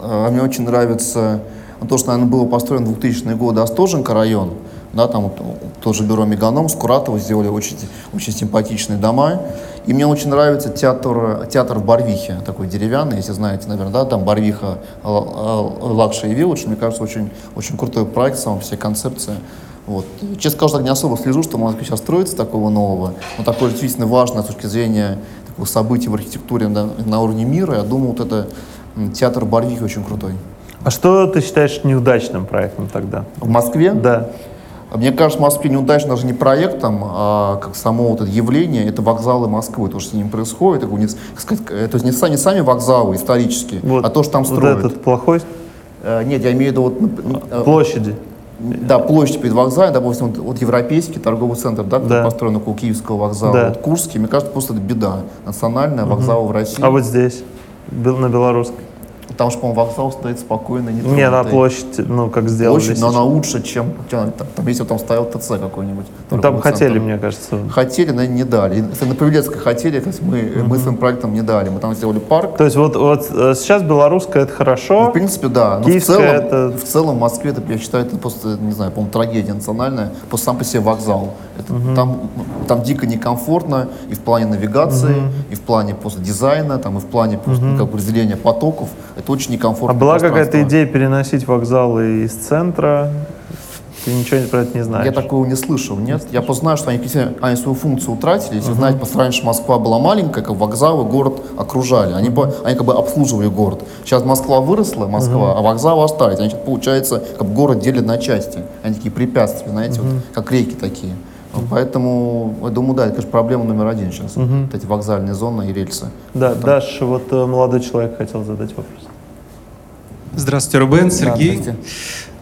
Speaker 3: а, мне очень нравится то, что, наверное, было построено в 2000-е годы Остоженко район. Да, там вот, тоже бюро Меганом, Скуратова сделали очень, очень симпатичные дома. И мне очень нравится театр, театр в Барвихе, такой деревянный, если знаете, наверное, да, там Барвиха Лакши и Вилледж. Мне кажется, очень, очень крутой проект, сама все концепция. Вот. Честно скажу, так не особо слежу, что в Москве сейчас строится такого нового, но такое действительно важное с точки зрения такого события в архитектуре на, на уровне мира. Я думаю, вот это театр Барвихи очень крутой.
Speaker 2: А что ты считаешь неудачным проектом тогда?
Speaker 3: В Москве?
Speaker 2: Да.
Speaker 3: Мне кажется, в Москве неудачно даже не проектом, а как само вот это явление, это вокзалы Москвы, то, что с ним происходит, это, не, сказать, то есть не сами, не сами вокзалы исторические, вот, а то, что там строят.
Speaker 2: Вот этот плохой?
Speaker 3: Э, нет, я имею в виду вот...
Speaker 2: Э, площади.
Speaker 3: Да, площадь перед вокзалом, допустим, вот, вот европейский торговый центр, да, да. построен около Киевского вокзала, да. вот Курский, мне кажется, просто это беда национальная, вокзал угу. в России.
Speaker 2: А вот здесь, на Белорусской?
Speaker 3: Там же, по-моему, вокзал стоит спокойно,
Speaker 2: не Не, на площадь, ну, как сделали. Площадь,
Speaker 3: но она лучше, чем, там, там, если там стоял ТЦ какой-нибудь.
Speaker 2: Ну, там хотели, мне кажется.
Speaker 3: Хотели, но не дали. Если на Павелецкой хотели, то есть мы, угу. мы своим проектом не дали. Мы там сделали парк.
Speaker 2: То есть вот, вот э, сейчас белорусская это хорошо?
Speaker 3: Ну, в принципе, да. Но в целом, это... в целом в Москве, это, я считаю, это просто, не знаю, по-моему, трагедия национальная. Просто сам по себе вокзал. Это, угу. там, там дико некомфортно и в плане навигации, угу. и в плане просто дизайна, там, и в плане просто, угу. как бы разделения потоков. Это очень некомфортно.
Speaker 2: А была какая-то идея переносить вокзалы из центра? Ты ничего про это не знаешь?
Speaker 3: Я такого не слышал, нет. Я просто знаю, что они, они свою функцию утратили. Если uh-huh. знаете, просто раньше Москва была маленькая, как вокзалы город окружали. Они, они как бы обслуживали город. Сейчас Москва выросла, Москва, uh-huh. а вокзалы остались. Они, получается, как бы город делят на части. Они такие препятствия, знаете, uh-huh. вот, как реки такие. Поэтому, я думаю, да, это, конечно, проблема номер один сейчас. Uh-huh. Вот эти вокзальные зоны и рельсы.
Speaker 2: Да, Там... Даш, вот э, молодой человек хотел задать вопрос.
Speaker 6: Здравствуйте, Рубен, Сергей,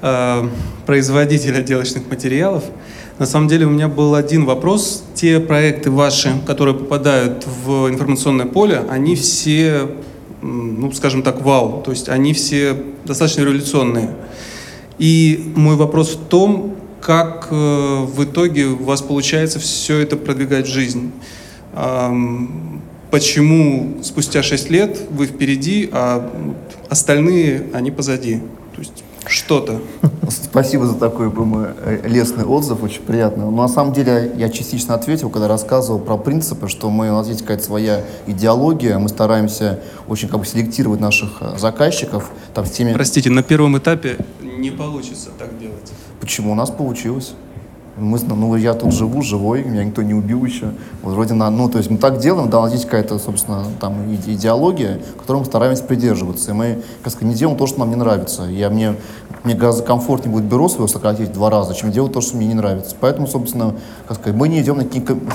Speaker 6: э, производитель отделочных материалов. На самом деле у меня был один вопрос. Те проекты ваши, которые попадают в информационное поле, они все, ну, скажем так, вау. То есть они все достаточно революционные. И мой вопрос в том, как э, в итоге у вас получается все это продвигать в жизнь. Почему спустя 6 лет вы впереди, а остальные, они позади. То есть что-то.
Speaker 3: Спасибо за такой, по-моему, лестный отзыв, очень приятно. Но на самом деле я частично ответил, когда рассказывал про принципы, что мы, у нас есть какая-то своя идеология, мы стараемся очень как бы селектировать наших э, заказчиков.
Speaker 6: Там, с теми... Простите, на первом этапе не получится так делать.
Speaker 3: Почему? У нас получилось. Мы, ну, я тут живу, живой, меня никто не убил еще. Вот вроде на, ну, то есть мы так делаем, да, здесь какая-то, собственно, там идеология, которой мы стараемся придерживаться. И мы, как сказать, не делаем то, что нам не нравится. Я, мне, мне гораздо комфортнее будет бюро свое сократить два раза, чем делать то, что мне не нравится. Поэтому, собственно, как сказать, мы не идем на,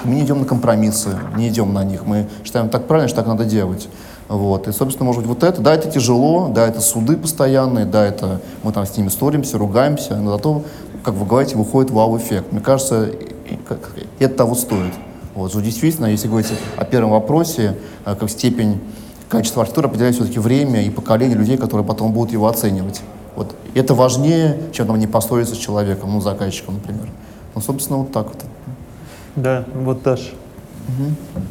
Speaker 3: мы не идем на компромиссы, не идем на них. Мы считаем так правильно, что так надо делать. Вот. И, собственно, может быть, вот это, да, это тяжело, да, это суды постоянные, да, это мы там с ними сторимся, ругаемся, но зато как вы говорите, выходит вау-эффект. Мне кажется, это того стоит. Вот, что действительно, если говорить о первом вопросе, э, как степень качества архитектуры определяет все-таки время и поколение людей, которые потом будут его оценивать. Вот. Это важнее, чем там не поссориться с человеком, ну, заказчиком, например. Ну, собственно, вот так вот.
Speaker 2: Да, вот Даша. Угу.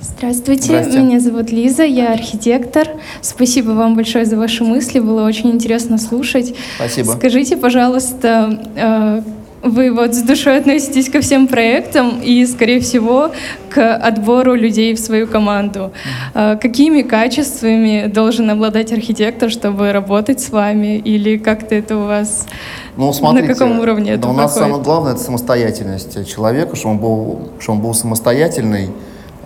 Speaker 7: Здравствуйте, меня зовут Лиза, я архитектор. Спасибо вам большое за ваши мысли, было очень интересно слушать.
Speaker 3: Спасибо.
Speaker 7: Скажите, пожалуйста, э, вы вот с душой относитесь ко всем проектам и, скорее всего, к отбору людей в свою команду. Э, какими качествами должен обладать архитектор, чтобы работать с вами? Или как-то это у вас...
Speaker 3: Ну, смотрите,
Speaker 7: на каком уровне это
Speaker 3: У нас самое главное – это самостоятельность человека, чтобы он был, чтобы он был самостоятельный,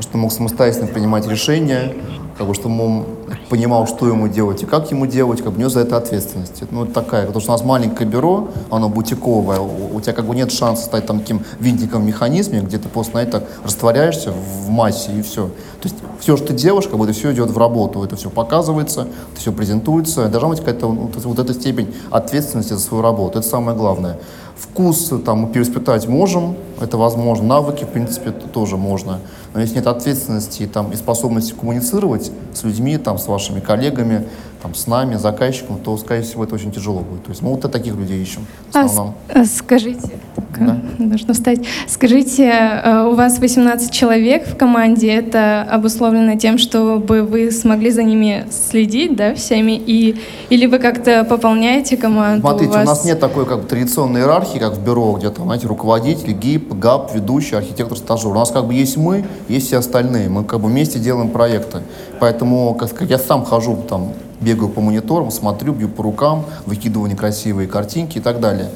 Speaker 3: что мог самостоятельно принимать решения, как бы, чтобы он понимал, что ему делать и как ему делать, как бы нес за это ответственность. Ну, это такая, потому что у нас маленькое бюро, оно бутиковое, у, у тебя как бы нет шанса стать там таким винтиком в механизме, где ты просто на это растворяешься в массе и все. То есть все, что ты делаешь, как бы это все идет в работу, это все показывается, это все презентуется, должна быть какая-то вот, вот эта степень ответственности за свою работу, это самое главное. Вкус там мы переспитать можем, это возможно, навыки, в принципе, тоже можно. Но если нет ответственности там, и способности коммуницировать с людьми, там, с вашими коллегами, там, с нами, заказчиком, то, скорее всего, это очень тяжело будет. То есть мы вот таких людей ищем в
Speaker 7: основном. А, скажите, да? нужно встать. Скажите, э, у вас 18 человек в команде, это обусловлено тем, чтобы вы смогли за ними следить, да, всеми, и, или вы как-то пополняете команду?
Speaker 3: Смотрите,
Speaker 7: у, вас...
Speaker 3: у нас нет такой как бы традиционной иерархии, как в бюро, где там, знаете, руководитель, ГИП, ГАП, ведущий, архитектор, стажер. У нас как бы есть мы, есть все остальные. Мы как бы вместе делаем проекты. Поэтому как сказать, я сам хожу там бегаю по мониторам, смотрю, бью по рукам, выкидываю некрасивые картинки и так далее.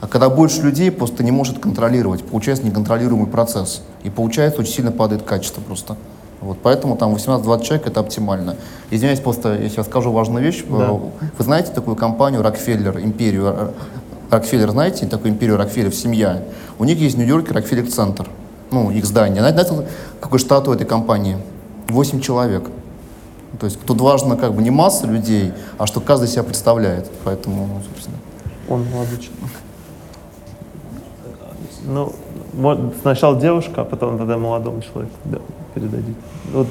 Speaker 3: А когда больше людей, просто не может контролировать, получается неконтролируемый процесс. И получается очень сильно падает качество просто. Вот, поэтому там 18-20 человек это оптимально. Извиняюсь, просто я скажу важную вещь. Да. Вы знаете такую компанию Rockefeller, империю Rockefeller, знаете, такую империю Rockefeller, семья? У них есть в Нью-Йорке Rockefeller центр, ну, их здание. Знаете, какой штат у этой компании? 8 человек. То есть тут важно как бы не масса людей, а что каждый себя представляет. Поэтому, собственно.
Speaker 2: Он молодой Ну, сначала девушка, а потом тогда молодому человеку да, передадите. Вот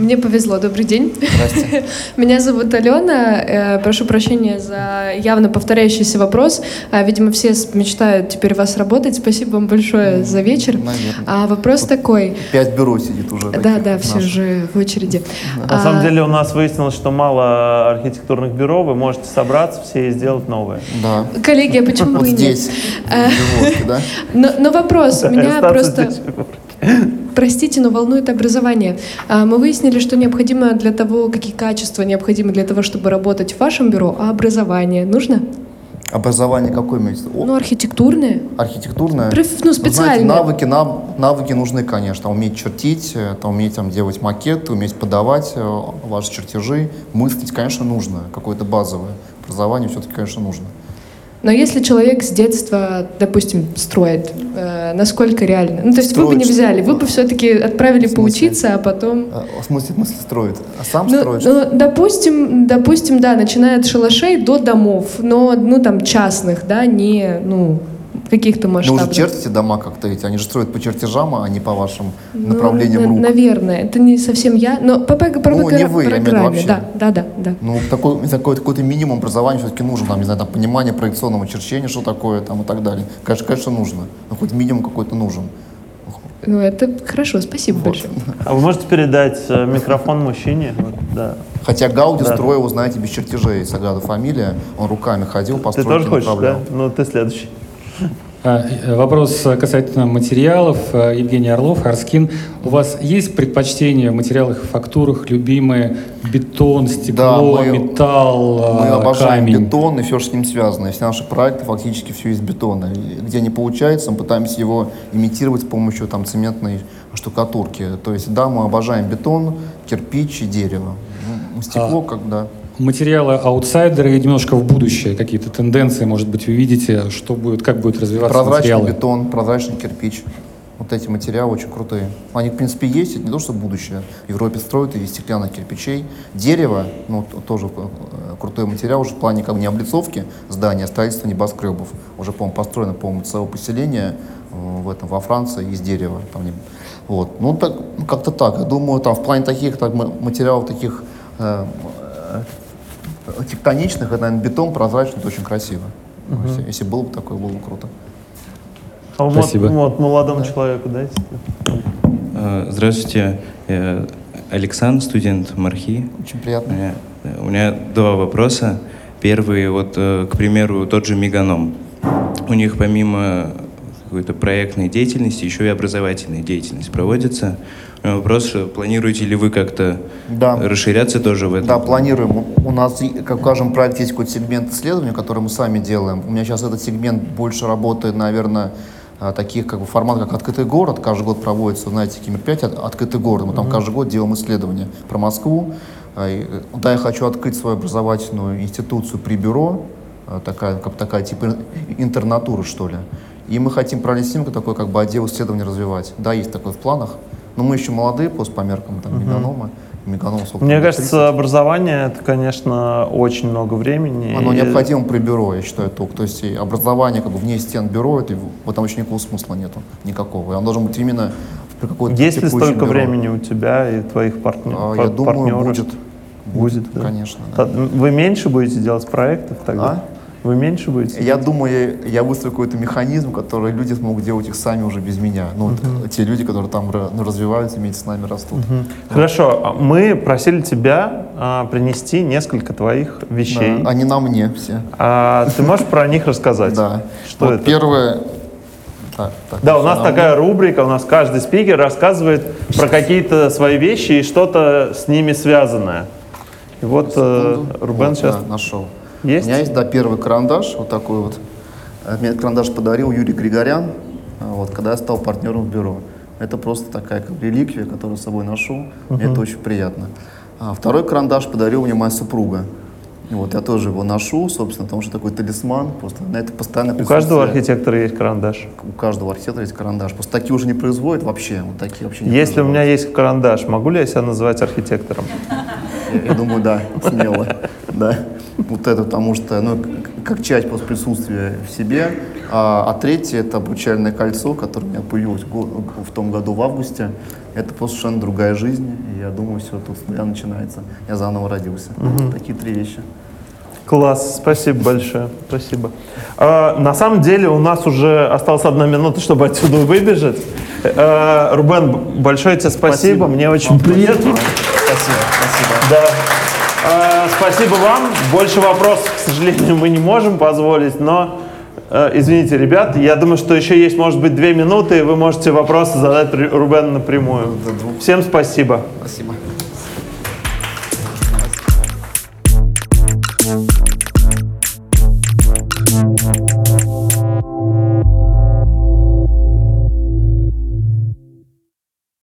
Speaker 8: Мне повезло. Добрый день.
Speaker 3: Здравствуйте.
Speaker 8: Меня зовут Алена. Э, прошу прощения за явно повторяющийся вопрос. А, видимо, все мечтают теперь вас работать. Спасибо вам большое за вечер.
Speaker 3: Наверное.
Speaker 8: А вопрос
Speaker 3: Тут
Speaker 8: такой.
Speaker 3: Пять бюро сидит уже.
Speaker 8: Да, да, все уже в очереди.
Speaker 2: На а... самом деле у нас выяснилось, что мало архитектурных бюро. Вы можете собраться все и сделать новое.
Speaker 3: Да.
Speaker 8: Коллеги, а почему
Speaker 3: вот
Speaker 8: бы и
Speaker 3: здесь,
Speaker 8: нет? да? Но, но вопрос. У меня просто... Простите, но волнует образование. А, мы выяснили, что необходимо для того, какие качества необходимы для того, чтобы работать в вашем бюро, а образование нужно?
Speaker 3: Образование какое имеется?
Speaker 8: Ну, архитектурное.
Speaker 3: Архитектурное?
Speaker 8: Ну, специальное.
Speaker 3: Ну, знаете, навыки, нав, навыки нужны, конечно. Уметь чертить, там, уметь там, делать макеты, уметь подавать э, ваши чертежи, мыслить, конечно, нужно. Какое-то базовое образование все-таки, конечно, нужно.
Speaker 8: Но если человек с детства, допустим, строит, э, насколько реально? Ну, то есть
Speaker 3: строит,
Speaker 8: вы бы не взяли, вы бы все-таки отправили поучиться, а потом...
Speaker 3: А, в смысле, в смысле строит? А сам
Speaker 8: ну,
Speaker 3: строит?
Speaker 8: Ну, допустим, допустим, да, начиная от шалашей до домов, но, ну, там, частных, да, не, ну, каких-то масштабах.
Speaker 3: Ну, вы же чертите дома как-то эти, они же строят по чертежам, а не по вашим ну, направлениям рук.
Speaker 8: Наверное, это не совсем я, но по, по, по,
Speaker 3: ну, не вы,
Speaker 8: программе, вообще. да, да, да, да.
Speaker 3: Ну, такой, такой, какой-то минимум образования все-таки нужен, там, не знаю, там, понимание проекционного черчения, что такое, там, и так далее. Конечно, конечно, нужно, но хоть минимум какой-то нужен.
Speaker 8: Ну, это хорошо, спасибо вот. большое.
Speaker 2: А вы можете передать э, микрофон мужчине? Вот, да.
Speaker 3: Хотя Гауди да. строил, знаете, без чертежей, Сагада фамилия, он руками ходил, по
Speaker 2: Ты тоже хочешь, да? Ну, ты следующий.
Speaker 9: А, э, вопрос касательно материалов. Э, Евгений Орлов, Арскин. У вас есть предпочтения в материалах и фактурах, любимые бетон, стекло, да, мы, металл,
Speaker 3: Мы
Speaker 9: э,
Speaker 3: обожаем
Speaker 9: камень?
Speaker 3: бетон и все, что с ним связано. Все наши проекты фактически все из бетона. Где не получается, мы пытаемся его имитировать с помощью там, цементной штукатурки. То есть, да, мы обожаем бетон, кирпич и дерево. Стекло, а, когда
Speaker 9: материалы аутсайдеры и немножко в будущее какие-то тенденции, может быть, вы видите, что будет, как будет развиваться
Speaker 3: прозрачный
Speaker 9: материалы?
Speaker 3: бетон, прозрачный кирпич. Вот эти материалы очень крутые. Они, в принципе, есть, это не то, что будущее. В Европе строят и из стеклянных кирпичей. Дерево, ну, тоже э, крутой материал уже в плане как не облицовки здания, а строительства небоскребов. Уже, по-моему, построено, по-моему, целое поселение э, в этом, во Франции из дерева. Там. Вот. Ну, так, ну, как-то так. Я думаю, там в плане таких так, материалов, таких э, тектоничных, это, наверное, бетон прозрачный, это очень красиво. Угу. Если, если было бы такое, было бы круто.
Speaker 2: А Спасибо. Вот, вот молодому да. человеку дайте.
Speaker 10: А, здравствуйте, я Александр, студент Мархи.
Speaker 3: Очень приятно. У меня,
Speaker 10: у меня два вопроса. Первый, вот, э, к примеру, тот же Меганом. У них помимо какой-то проектной деятельности еще и образовательная деятельность проводится. Вопрос, планируете ли вы как-то да. расширяться тоже в этом?
Speaker 3: Да, планируем. У нас, как в каждом проекте, есть какой-то сегмент исследования, который мы сами делаем. У меня сейчас этот сегмент больше работает, наверное, а, таких как бы формат, как «Открытый город». Каждый год проводится, знаете, такие мероприятия «Открытый город». Мы там mm-hmm. каждый год делаем исследования про Москву. Да, я хочу открыть свою образовательную институцию при бюро, такая, как такая типа интернатура, что ли. И мы хотим параллельно с ним такой как бы отдел исследований развивать. Да, есть такое в планах. Но мы еще молодые, просто по меркам там, меганомы. Меганом,
Speaker 2: Мне кажется, образование это, конечно, очень много времени.
Speaker 3: Оно и... необходимо при бюро, я считаю, только. То есть образование как бы вне стен бюро, это, в этом вообще никакого смысла нету, никакого. И оно должен быть именно
Speaker 2: при какой-то Есть ли столько бюро. времени у тебя и твоих партнер, а,
Speaker 3: я думаю, партнеров? будет.
Speaker 2: Будет, да?
Speaker 3: конечно. Да.
Speaker 2: Вы меньше будете делать проектов тогда? А? Вы меньше будете?
Speaker 3: Я думаю, я, выстрою какой-то механизм, который люди смогут делать их сами уже без меня. Ну, uh -huh. вот, те люди, которые там ну, развиваются, вместе с нами растут. Uh -huh.
Speaker 2: Вот. Хорошо, а мы просили тебя а, принести несколько твоих вещей.
Speaker 3: Да, они на мне все.
Speaker 2: А ты можешь про них рассказать?
Speaker 3: Да.
Speaker 2: Что это?
Speaker 3: Первое,
Speaker 2: так, так, да, у нас такая рубрика, у нас каждый спикер рассказывает про какие-то свои вещи и что-то с ними связанное. И вот э, Рубен вот, сейчас...
Speaker 3: Да, нашел.
Speaker 2: Есть?
Speaker 3: У меня есть, да, первый карандаш, вот такой вот. Э, мне этот карандаш подарил Юрий Григорян, э, вот, когда я стал партнером в бюро. Это просто такая как реликвия, которую с собой ношу. Uh -huh. Мне это очень приятно. А второй карандаш подарил мне моя супруга. Вот, я тоже его ношу, собственно, потому что такой талисман. Просто на это постоянно
Speaker 2: У каждого архитектора есть карандаш.
Speaker 3: У каждого архитектора есть карандаш. Просто такие уже не производят вообще. Вот такие вообще не
Speaker 2: Если у меня есть карандаш, могу ли я себя называть архитектором?
Speaker 3: Я, думаю, да, смело. да, вот это, потому что, ну, как часть просто присутствия в себе, а, а третье это обручальное кольцо, которое у меня появилось в том году в августе, это просто совершенно другая жизнь, и я думаю, все тут с начинается, я заново родился, угу. такие три вещи.
Speaker 2: Класс, спасибо большое, спасибо. А, на самом деле у нас уже осталась одна минута, чтобы отсюда выбежать. А, Рубен, большое тебе спасибо, спасибо. мне очень вам приятно.
Speaker 3: Спасибо, спасибо.
Speaker 2: Да. А, спасибо вам. Больше вопросов, к сожалению, мы не можем позволить, но извините, ребят, я думаю, что еще есть, может быть, две минуты, и вы можете вопросы задать Рубену напрямую. Всем спасибо.
Speaker 3: Спасибо.